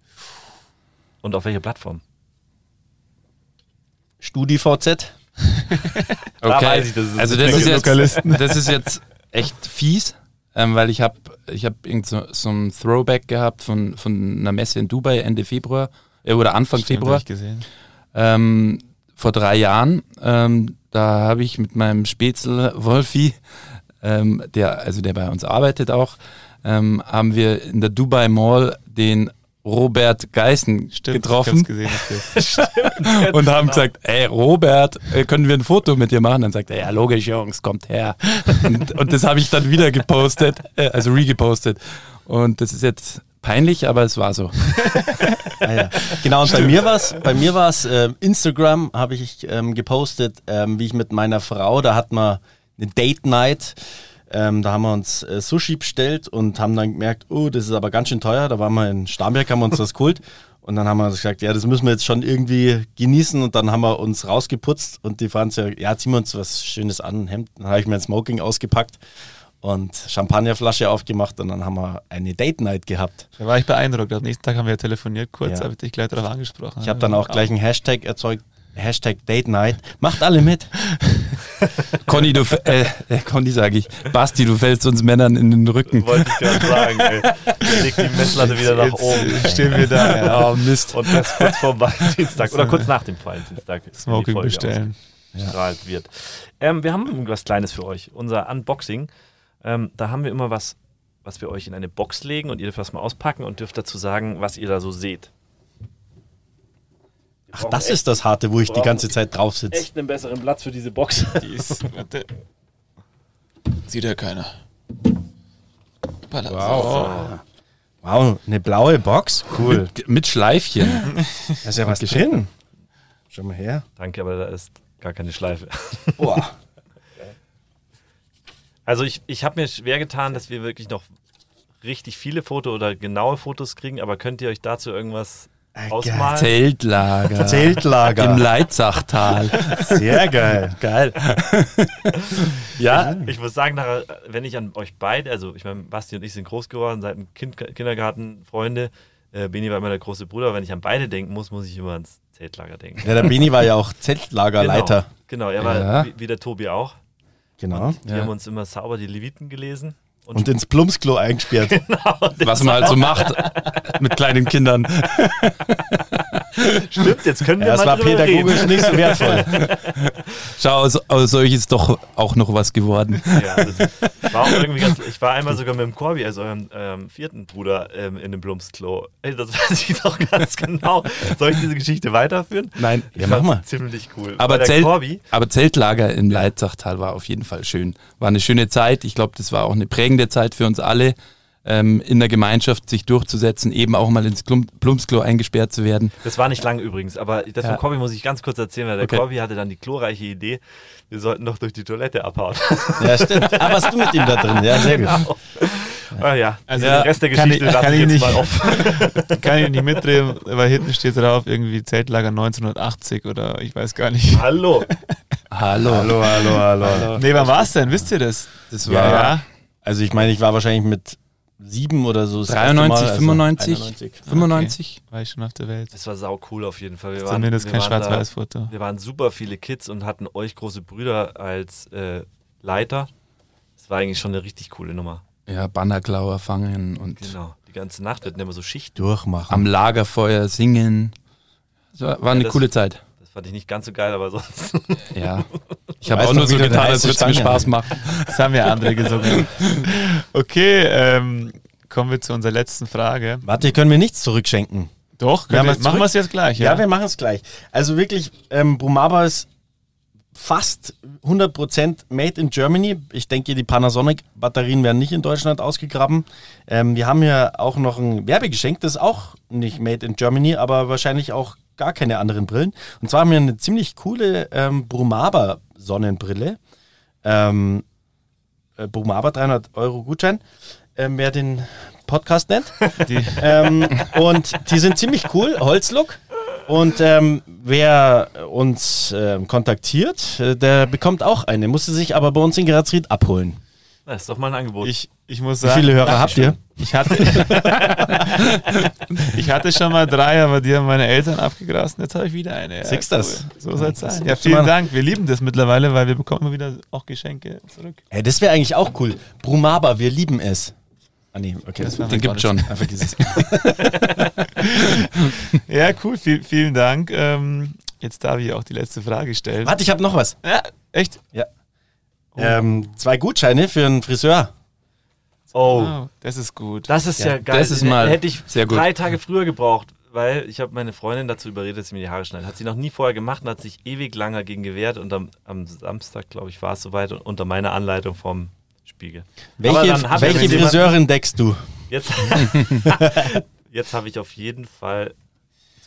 Und auf welcher Plattform? StudiVZ. *laughs* okay, ich, das also das ist, jetzt, das ist jetzt echt fies, ähm, weil ich habe ich hab irgend so, so ein Throwback gehabt von, von einer Messe in Dubai Ende Februar äh, oder Anfang Stimmt, Februar. Ich gesehen. Ähm, vor drei Jahren. Ähm, da habe ich mit meinem Spätzl Wolfi, ähm, der, also der bei uns arbeitet auch, ähm, haben wir in der Dubai Mall den Robert Geißen Stimmt, getroffen gesehen, *laughs* und haben gesagt, ey Robert, äh, können wir ein Foto mit dir machen? Dann sagt er, ja logisch Jungs, kommt her. *laughs* und, und das habe ich dann wieder gepostet, äh, also regepostet. Und das ist jetzt peinlich, aber es war so. *laughs* ah, ja. Genau, und bei mir war es, bei mir war es äh, Instagram, habe ich ähm, gepostet, ähm, wie ich mit meiner Frau, da hatten wir eine Date Night. Ähm, da haben wir uns äh, Sushi bestellt und haben dann gemerkt, oh, das ist aber ganz schön teuer. Da waren wir in Starnberg, haben wir uns das geholt. Und dann haben wir gesagt, ja, das müssen wir jetzt schon irgendwie genießen. Und dann haben wir uns rausgeputzt und die fanden ja, ja, ziehen wir uns was Schönes an, Hemd. Dann habe ich mir ein Smoking ausgepackt und Champagnerflasche aufgemacht und dann haben wir eine Date Night gehabt. Da war ich beeindruckt. Am nächsten Tag haben wir telefoniert kurz, Ja. habe ich dich gleich darauf angesprochen. Ich habe dann auch gleich einen Hashtag erzeugt, Hashtag Date Night. Macht alle mit. *laughs* Conny, du, äh, äh, Conny sage ich, Basti, du fällst uns Männern in den Rücken. Wollte ich gerade sagen, ey. Leg die Messlatte wieder nach oben. Stehen wir da. Ja. Oh, Mist. Und das kurz vor Valentinstag oder kurz nach dem Valentinstag. Smoking bestellen. ausgestrahlt wird. Ähm, wir haben irgendwas Kleines für euch. Unser Unboxing. Ähm, da haben wir immer was, was wir euch in eine Box legen und ihr dürft das mal auspacken und dürft dazu sagen, was ihr da so seht. Wir Ach, das echt, ist das Harte, wo ich die ganze Zeit drauf sitze. echt einen besseren Platz für diese Box. Die *laughs* ist, warte. Sieht ja keiner. Hoppala. Wow. Wow, eine blaue Box? Cool. Mit, mit Schleifchen. *laughs* Da ist ja was drin. Schau mal her. Danke, aber da ist gar keine Schleife. Boah. *laughs* Also ich, ich habe mir schwer getan, dass wir wirklich noch richtig viele Fotos oder genaue Fotos kriegen, aber könnt ihr euch dazu irgendwas Äh, ausmalen? Zeltlager. *laughs* Zeltlager. Im Leitzachtal. Sehr geil. Geil. *laughs* ja, Ich muss sagen, nachher, wenn ich an euch beide, also ich meine, Basti und ich sind groß geworden, seit dem kind, Kindergarten Freunde, äh, Beni war immer der große Bruder, wenn ich an beide denken muss, muss ich immer ans Zeltlager denken. Ja, der Beni war ja auch Zeltlagerleiter. Genau, genau er war Ja. wie, wie der Tobi auch. Genau. Wir Ja. haben uns immer sauber die Leviten gelesen. Und ins Plumpsklo eingesperrt. *laughs* was man halt so macht mit kleinen Kindern. *laughs* Stimmt, jetzt können wir Ja, mal war drüber pädagogisch reden. nicht so wertvoll. Schau, aus, aus euch ist doch auch noch was geworden. Ja, das war auch irgendwie ganz, ich war einmal sogar mit dem Corby, also eurem ähm, vierten Bruder, ähm, in dem Blumsklo. Ey, das *laughs* weiß ich doch ganz genau. Soll ich diese Geschichte weiterführen? Nein, Ja, mach mal. Ziemlich cool. aber, Zelt, Corby, aber Zeltlager im Leitzachtal war auf jeden Fall schön. War eine schöne Zeit. Ich glaube, das war auch eine prägende Zeit für uns alle, ähm, in der Gemeinschaft sich durchzusetzen, eben auch mal ins Klump Plumpsklo eingesperrt zu werden. Das war nicht lang übrigens, aber das Ja. von Corby muss ich ganz kurz erzählen, weil der Okay. Corby hatte dann die glorreiche Idee, wir sollten doch durch die Toilette abhauen. Ja, stimmt. Ah, warst du mit ihm da drin? Ja, sehr gut. ah ja, Also, den Rest der kann Geschichte ich- kann ich ich jetzt nicht. mal offen. *laughs* Kann ich nicht mitreden, weil hinten steht drauf irgendwie Zeltlager 1980 oder ich weiß gar nicht. Hallo. Hallo. Hallo, hallo, hallo. Nee, wann war's denn? Wisst ihr das? Das Ja, war ja. Also ich meine, ich war wahrscheinlich mit sieben oder so. das erste 93, Mal, also 95? 91. 95? War ich schon auf der Welt. Das war sau cool auf jeden Fall. Wir waren, Zumindest wir kein Schwarz-Weiß-Foto. Wir waren super viele Kids und hatten euch große Brüder als äh, Leiter. Das war eigentlich schon eine richtig coole Nummer. Ja, Bannerklauer fangen und Genau. Die ganze Nacht. Wir hatten immer so Schichten. Durchmachen. am Lagerfeuer singen. Das war, war eine das- coole Zeit. Das fand ich nicht ganz so geil, aber sonst. *laughs* Ja. Ich habe auch nur so getan, als würde es mir Spaß machen. Das haben ja andere gesungen. *laughs* Okay, ähm, kommen wir zu unserer letzten Frage. Warte, können wir nichts zurückschenken? Doch, Wir wir, machen wir es jetzt gleich. Ja, Ja, wir machen es gleich. Also wirklich, ähm, Brumaba ist fast 100% made in Germany. Ich denke, die Panasonic-Batterien werden nicht in Deutschland ausgegraben. Ähm, wir haben hier auch noch ein Werbegeschenk, das ist auch nicht made in Germany, aber wahrscheinlich auch gar keine anderen Brillen. Und zwar haben wir eine ziemlich coole ähm, Brumaba-Sonnenbrille. Ähm, äh, Brumaba 300 Euro Gutschein, ähm, wer den Podcast nennt. *laughs* die, *laughs* ähm, und die sind ziemlich cool, Holzlook. Und ähm, wer uns ähm, kontaktiert, äh, der bekommt auch eine, musste sich aber bei uns in Grazried abholen. Das ist doch mal ein Angebot. ich, ich muss Wie sagen, viele Hörer habt ihr? ich hatte, *laughs* ich hatte schon mal drei, aber die haben meine Eltern abgegrast und jetzt habe ich wieder eine. Ja, Siehst das? So soll es sein. Ja, vielen Dank. Wir lieben das mittlerweile, weil wir bekommen immer wieder auch Geschenke zurück. Hey, das wäre eigentlich auch cool. Brumaba, wir lieben es. Ah nee, okay, das Den gibt schon. *laughs* Es. *laughs* Ja, cool. Viel, vielen Dank. Ähm, jetzt darf ich auch die letzte Frage stellen. Warte, ich habe noch was. Ja, echt? Ähm, zwei Gutscheine für einen Friseur. oh, Wow, das ist gut. das ist ja, Ja, geil. das ist mal Hätte ich sehr gut. drei Tage früher gebraucht, weil ich habe meine Freundin dazu überredet, dass sie mir die Haare schneidet. Hat sie noch nie vorher gemacht und hat sich ewig lang dagegen gewehrt. Und am, am Samstag, glaube ich, war es soweit und unter meiner Anleitung vom Spiegel. Welche, welche Friseurin deckst du? Jetzt, *laughs* jetzt habe ich auf jeden Fall.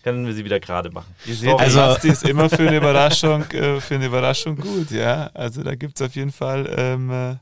Können wir sie wieder gerade machen. Ihr seht. Also- Basti ist immer für eine Überraschung, äh, für eine Überraschung gut, ja. Also da gibt es auf jeden Fall ähm, äh,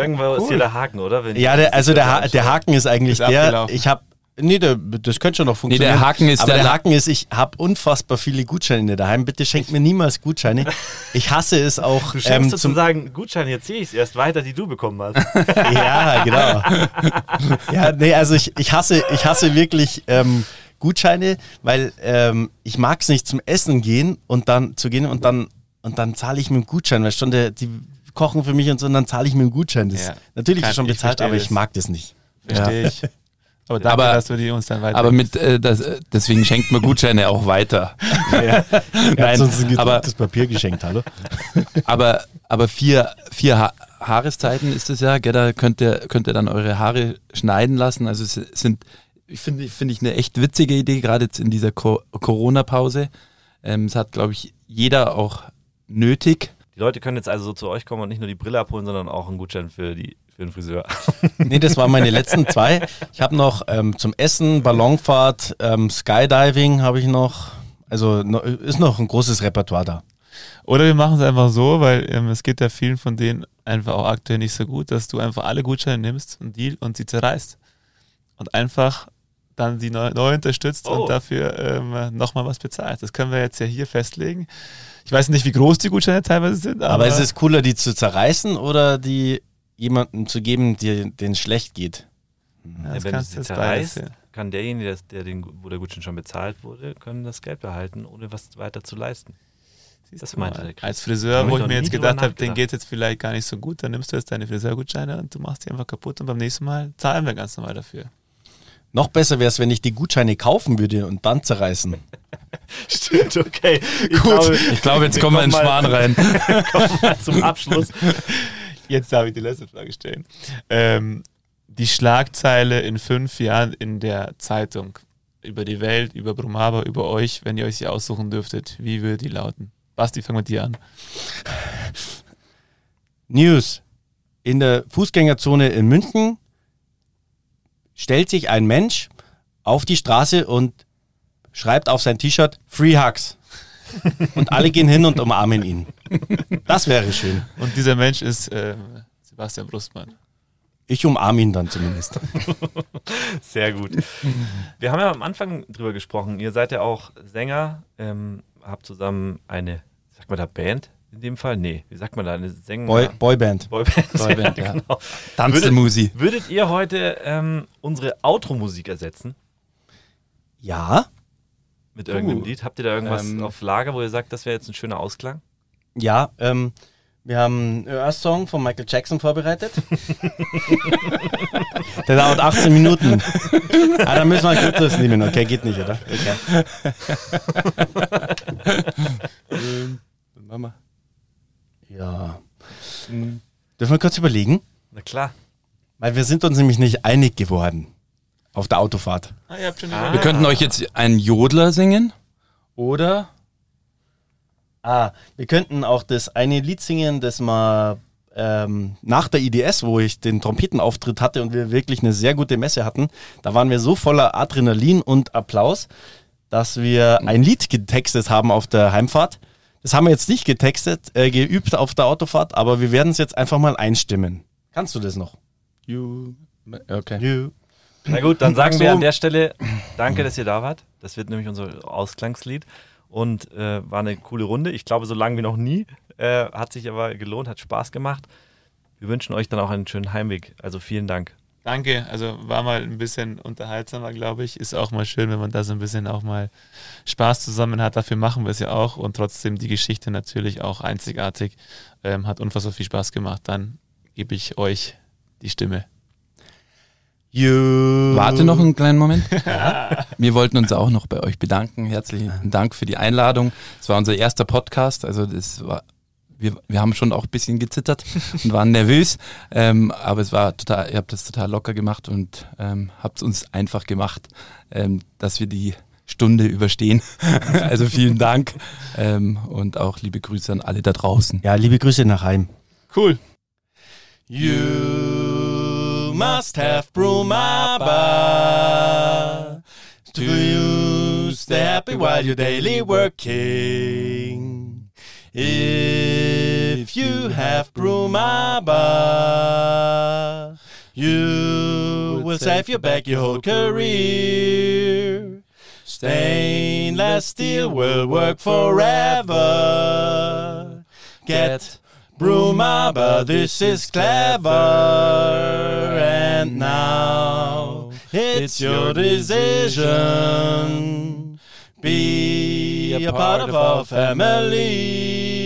Irgendwo ist Cool. hier der Haken, oder? Wenn Ja, der, also der, ha der Haken ist eigentlich Ist der, ich habe Nee, der, das könnte schon noch Nee, funktionieren. der Haken ist Aber der, der Haken ist, ich habe unfassbar viele Gutscheine daheim. Bitte schenkt mir niemals Gutscheine. Ich hasse es auch. Du schenkst ähm, zum, sozusagen Gutscheine, jetzt sehe ich es erst weiter, die du bekommen hast. *laughs* ja, genau. *laughs* Ja, nee, also ich, ich hasse, ich hasse wirklich ähm, Gutscheine, weil ähm, ich mag es nicht zum Essen gehen und dann zu gehen und dann und dann zahle ich mit dem Gutschein, weil schon der, die kochen für mich und so und dann zahle ich mit dem Gutschein. Das Ja. natürlich Kann- ist schon ich bezahlt, verstehe aber ich das. mag das nicht. Verstehe ich. *laughs* Aber danke, Aber- dass du die uns dann weiter. aber mit, äh, das, deswegen schenkt man Gutscheine auch weiter. *laughs* Ja. Nein, uns ein aber, gedrucktes Papier geschenkt, hallo? *laughs* aber, aber vier, vier ha Haareszeiten ist es ja, gell, da könnt ihr, könnt ihr dann eure Haare schneiden lassen. Also es sind, ich finde, finde ich eine echt witzige Idee, gerade jetzt in dieser Co Corona-Pause. Ähm, es hat, glaube ich, jeder auch nötig. Die Leute können jetzt also so zu euch kommen und nicht nur die Brille abholen, sondern auch einen Gutschein für, die, für den Friseur. *laughs* Nee, das waren meine letzten zwei. Ich habe noch ähm, zum Essen, Ballonfahrt, ähm, Skydiving habe ich noch. Also no, ist noch ein großes Repertoire da. Oder wir machen es einfach so, weil ähm, es geht ja vielen von denen einfach auch aktuell nicht so gut, dass du einfach alle Gutscheine nimmst und die und sie zerreißt. Und einfach dann die neu, neu unterstützt Oh. und dafür ähm, nochmal was bezahlt. Das können wir jetzt ja hier festlegen. Ich weiß nicht, wie groß die Gutscheine teilweise sind, aber, Aber ist es cooler, die zu zerreißen oder die jemandem zu geben, denen es schlecht geht? ja, das wenn du sie zerreißt, kann derjenige, der, den, wo der Gutschein schon bezahlt wurde, können das Geld behalten, ohne was weiter zu leisten. Siehst Das meinte der Chris. Als Friseur, wo ich ich mir jetzt gedacht habe, den geht es jetzt vielleicht gar nicht so gut, dann nimmst du jetzt deine Friseurgutscheine und du machst die einfach kaputt und beim nächsten Mal zahlen wir ganz normal dafür. Noch besser wäre es, wenn ich die Gutscheine kaufen würde und dann zerreißen. *laughs* Stimmt, okay. Ich Glaube, Ich glaube, jetzt kommen wir in kommen Schwan rein. *laughs* kommen mal zum Abschluss. Jetzt darf ich die letzte Frage stellen. Ähm, die Schlagzeile in fünf Jahren in der Zeitung über die Welt, über Brumaba, über euch, wenn ihr euch sie aussuchen dürftet, wie würde die lauten? Basti, fang mit dir an. News. In der Fußgängerzone in München stellt sich ein Mensch auf die Straße und schreibt auf sein T-Shirt Free Hugs. Und alle gehen hin und umarmen ihn. Das wäre schön. Und dieser Mensch ist ähm, Sebastian Brustmann. Ich umarme ihn dann zumindest. *laughs* Sehr gut. Wir haben ja am Anfang drüber gesprochen. Ihr seid ja auch Sänger, ähm, habt zusammen eine, sagt man da Band in dem Fall? Nee, wie sagt man da? Eine Sänger. Boy, Boyband. Boyband. *laughs* Boyband, ja, ja. genau. Tanzmusi. Würdet ihr heute ähm, unsere Outro-Musik ersetzen Ja, mit irgendeinem Uh, Lied? Habt ihr da irgendwas ähm, auf Lager, wo ihr sagt, das wäre jetzt ein schöner Ausklang? ja. Ähm, wir haben einen Earth-Song von Michael Jackson vorbereitet. *laughs* Der dauert 18 Minuten. Ah, dann müssen wir ein kurzes nehmen. Okay, geht nicht, oder? Okay. *laughs* Mama. Ja. Dürfen wir kurz überlegen? Na klar. Weil wir sind uns nämlich nicht einig geworden auf der Autofahrt. Ah, ihr habt schon Ah. Wir könnten euch jetzt einen Jodler singen. Oder? Ah, wir könnten auch das eine Lied singen, das mal ähm, nach der IDS, wo ich den Trompetenauftritt hatte und wir wirklich eine sehr gute Messe hatten, da waren wir so voller Adrenalin und Applaus, dass wir ein Lied getextet haben auf der Heimfahrt. Das haben wir jetzt nicht getextet, äh, geübt auf der Autofahrt, aber wir werden es jetzt einfach mal einstimmen. Kannst du das noch? You. Okay. You. Na gut, dann sagen wir an der Stelle danke, dass ihr da wart. Das wird nämlich unser Ausklangslied. Und äh, war eine coole Runde. Ich glaube, so lange wie noch nie. Äh, hat sich aber gelohnt, hat Spaß gemacht. Wir wünschen euch dann auch einen schönen Heimweg. Also vielen Dank. Danke, also war mal ein bisschen unterhaltsamer, glaube ich. Ist auch mal schön, wenn man da so ein bisschen auch mal Spaß zusammen hat. Dafür machen wir es ja auch und trotzdem die Geschichte natürlich auch einzigartig. Ähm, hat unfassbar viel Spaß gemacht. Dann gebe ich euch die Stimme. You. Warte noch einen kleinen Moment. *laughs* Wir wollten uns auch noch bei euch bedanken. Herzlichen Dank für die Einladung. Es war unser erster Podcast, also das war, wir, wir haben schon auch ein bisschen gezittert und waren nervös, ähm, aber es war total, ihr habt das total locker gemacht und ähm, habt es uns einfach gemacht, ähm, dass wir die Stunde überstehen. *laughs* also vielen Dank ähm, und auch liebe Grüße an alle da draußen. Ja, liebe Grüße nach Heim. Cool. You must have Brumaba to you stay happy while you're daily working. If you have Brumaba, you will save your back your whole career. Stainless steel will work forever. Get Bruma, but this is clever. And now it's your decision. Be a part of our family.